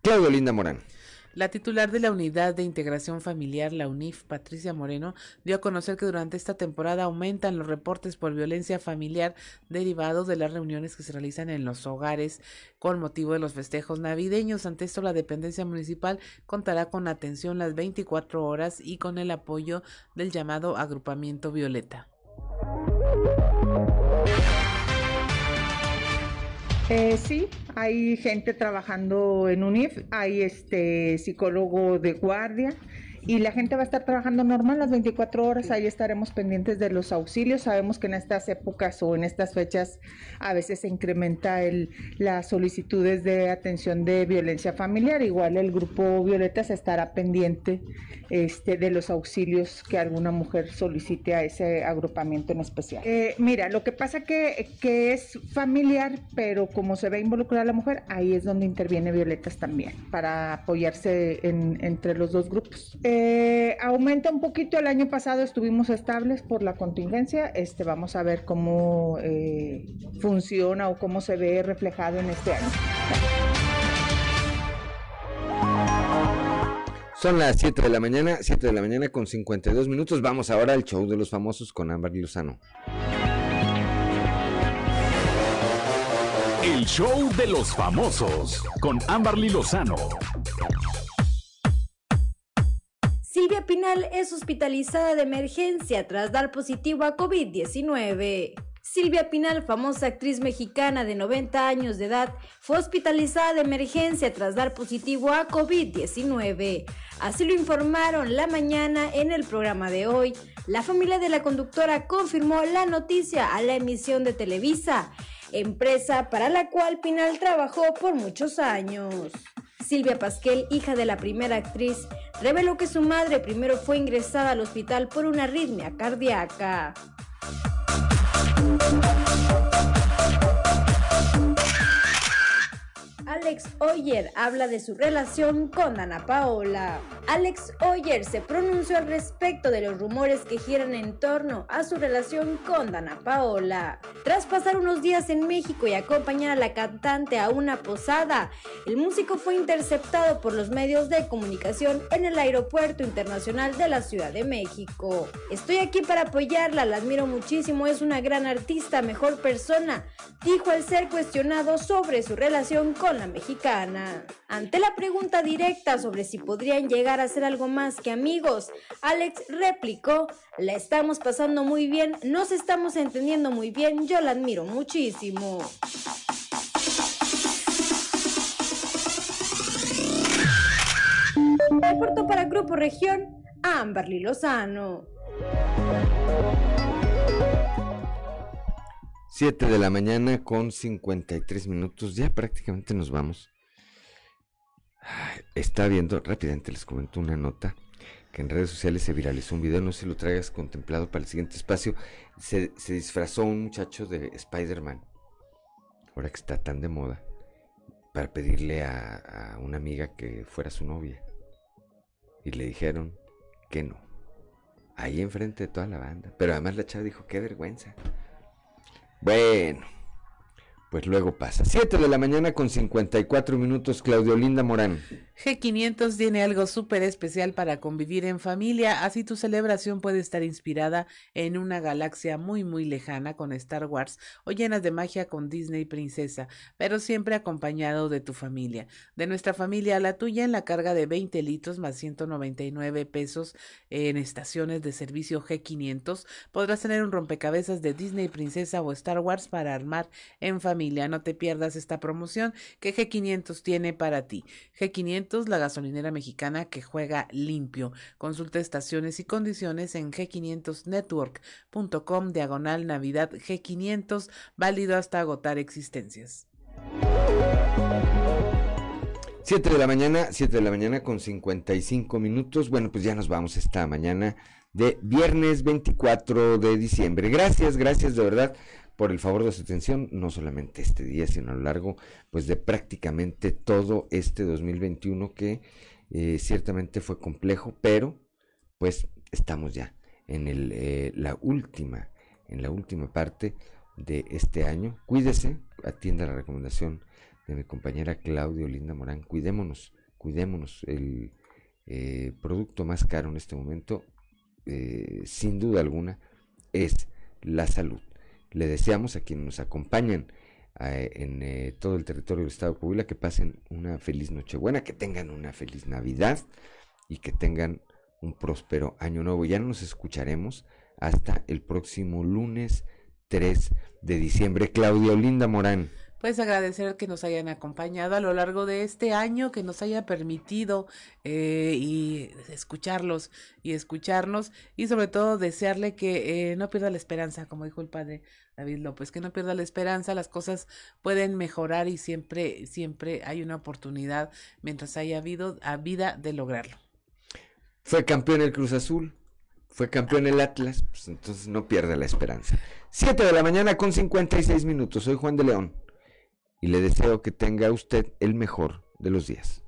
Claudio Linda Morán. La titular de la Unidad de Integración Familiar, la UNIF, Patricia Moreno, dio a conocer que durante esta temporada aumentan los reportes por violencia familiar derivados de las reuniones que se realizan en los hogares con motivo de los festejos navideños. Ante esto, la dependencia municipal contará con atención las 24 horas y con el apoyo del llamado agrupamiento Violeta. Eh, sí, hay gente trabajando en UNIF, hay este psicólogo de guardia, y la gente va a estar trabajando normal las 24 horas, ahí estaremos pendientes de los auxilios, sabemos que en estas épocas o en estas fechas a veces se incrementa el, las solicitudes de atención de violencia familiar, igual el grupo Violetas estará pendiente este, de los auxilios que alguna mujer solicite a ese agrupamiento en especial. Eh, mira, lo que pasa que, que es familiar, pero como se ve involucrada la mujer, ahí es donde interviene Violetas también, para apoyarse entre los dos grupos. Eh, aumenta un poquito, el año pasado estuvimos estables por la contingencia, este, vamos a ver cómo eh, funciona o cómo se ve reflejado en este año. Son las 7 de la mañana, 7 de la mañana con 52 minutos. Vamos ahora al show de los famosos con Ámbar Lozano. El show de los famosos con Amberly Lozano. Silvia Pinal es hospitalizada de emergencia tras dar positivo a COVID-19. Silvia Pinal, famosa actriz mexicana de 90 años de edad, fue hospitalizada de emergencia tras dar positivo a COVID-19. Así lo informaron la mañana en el programa de hoy. La familia de la conductora confirmó la noticia a la emisión de Televisa, empresa para la cual Pinal trabajó por muchos años. Silvia Pasquel, hija de la primera actriz, reveló que su madre primero fue ingresada al hospital por una arritmia cardíaca. Alex Oyer habla de su relación con Ana Paola. Alex Oyer se pronunció al respecto de los rumores que giran en torno a su relación con Dana Paola. Tras pasar unos días en México y acompañar a la cantante a una posada, el músico fue interceptado por los medios de comunicación en el Aeropuerto Internacional de la Ciudad de México. Estoy aquí para apoyarla, la admiro muchísimo, es una gran artista, mejor persona, dijo al ser cuestionado sobre su relación con la mexicana. Ante la pregunta directa sobre si podrían llegar a ser algo más que amigos, Alex replicó, la estamos pasando muy bien, nos estamos entendiendo muy bien, yo la admiro muchísimo. Reportó para Grupo Región, Amberly Lozano. 7 de la mañana con 53 minutos. Ya prácticamente nos vamos. Está viendo, rápidamente les comento una nota que en redes sociales se viralizó un video, no sé si lo traigas contemplado para el siguiente espacio. Se, disfrazó un muchacho de Spider-Man, ahora que está tan de moda, para pedirle a, a una amiga que fuera su novia. Y le dijeron que no. Ahí enfrente de toda la banda. Pero además la chava dijo, qué vergüenza. Bueno, pues luego pasa. 7 de la mañana con 54 minutos, Claudio Linda Morán. G500 tiene algo súper especial para convivir en familia, así tu celebración puede estar inspirada en una galaxia muy muy lejana con Star Wars o llenas de magia con Disney Princesa, pero siempre acompañado de tu familia. De nuestra familia a la tuya en la carga de 20 litros más 199 pesos en estaciones de servicio G500 podrás tener un rompecabezas de Disney Princesa o Star Wars para armar en familia familia. No te pierdas esta promoción que G500 tiene para ti. G500, la gasolinera mexicana que juega limpio. Consulta estaciones y condiciones en g500network.com diagonal Navidad G500, válido hasta agotar existencias. 7 de la mañana, 7 de la mañana con 55 minutos. Bueno, pues ya nos vamos esta mañana de viernes 24 de diciembre. Gracias, gracias de verdad por el favor de su atención, no solamente este día, sino a lo largo pues de prácticamente todo este 2021 que eh, ciertamente fue complejo, pero pues estamos ya en el, eh, la última, en la última parte de este año. Cuídese, atienda la recomendación de mi compañera Claudio Linda Morán. Cuidémonos, cuidémonos. El eh, producto más caro en este momento, sin duda alguna, es la salud. Le deseamos a quienes nos acompañan eh, en todo el territorio del estado de Coahuila que pasen una feliz Nochebuena, que tengan una feliz Navidad y que tengan un próspero año nuevo. Ya nos escucharemos hasta el próximo lunes 3 de diciembre. Claudio Linda Morán pues agradecer que nos hayan acompañado a lo largo de este año, que nos haya permitido eh, y escucharlos y escucharnos y sobre todo desearle que eh, no pierda la esperanza, como dijo el padre David López, que no pierda la esperanza, las cosas pueden mejorar y siempre, siempre hay una oportunidad mientras haya habido a vida de lograrlo. Fue campeón el Cruz Azul, fue campeón el Atlas, pues entonces no pierda la esperanza. Siete de la mañana con 56 minutos, soy Juan de León y le deseo que tenga usted el mejor de los días.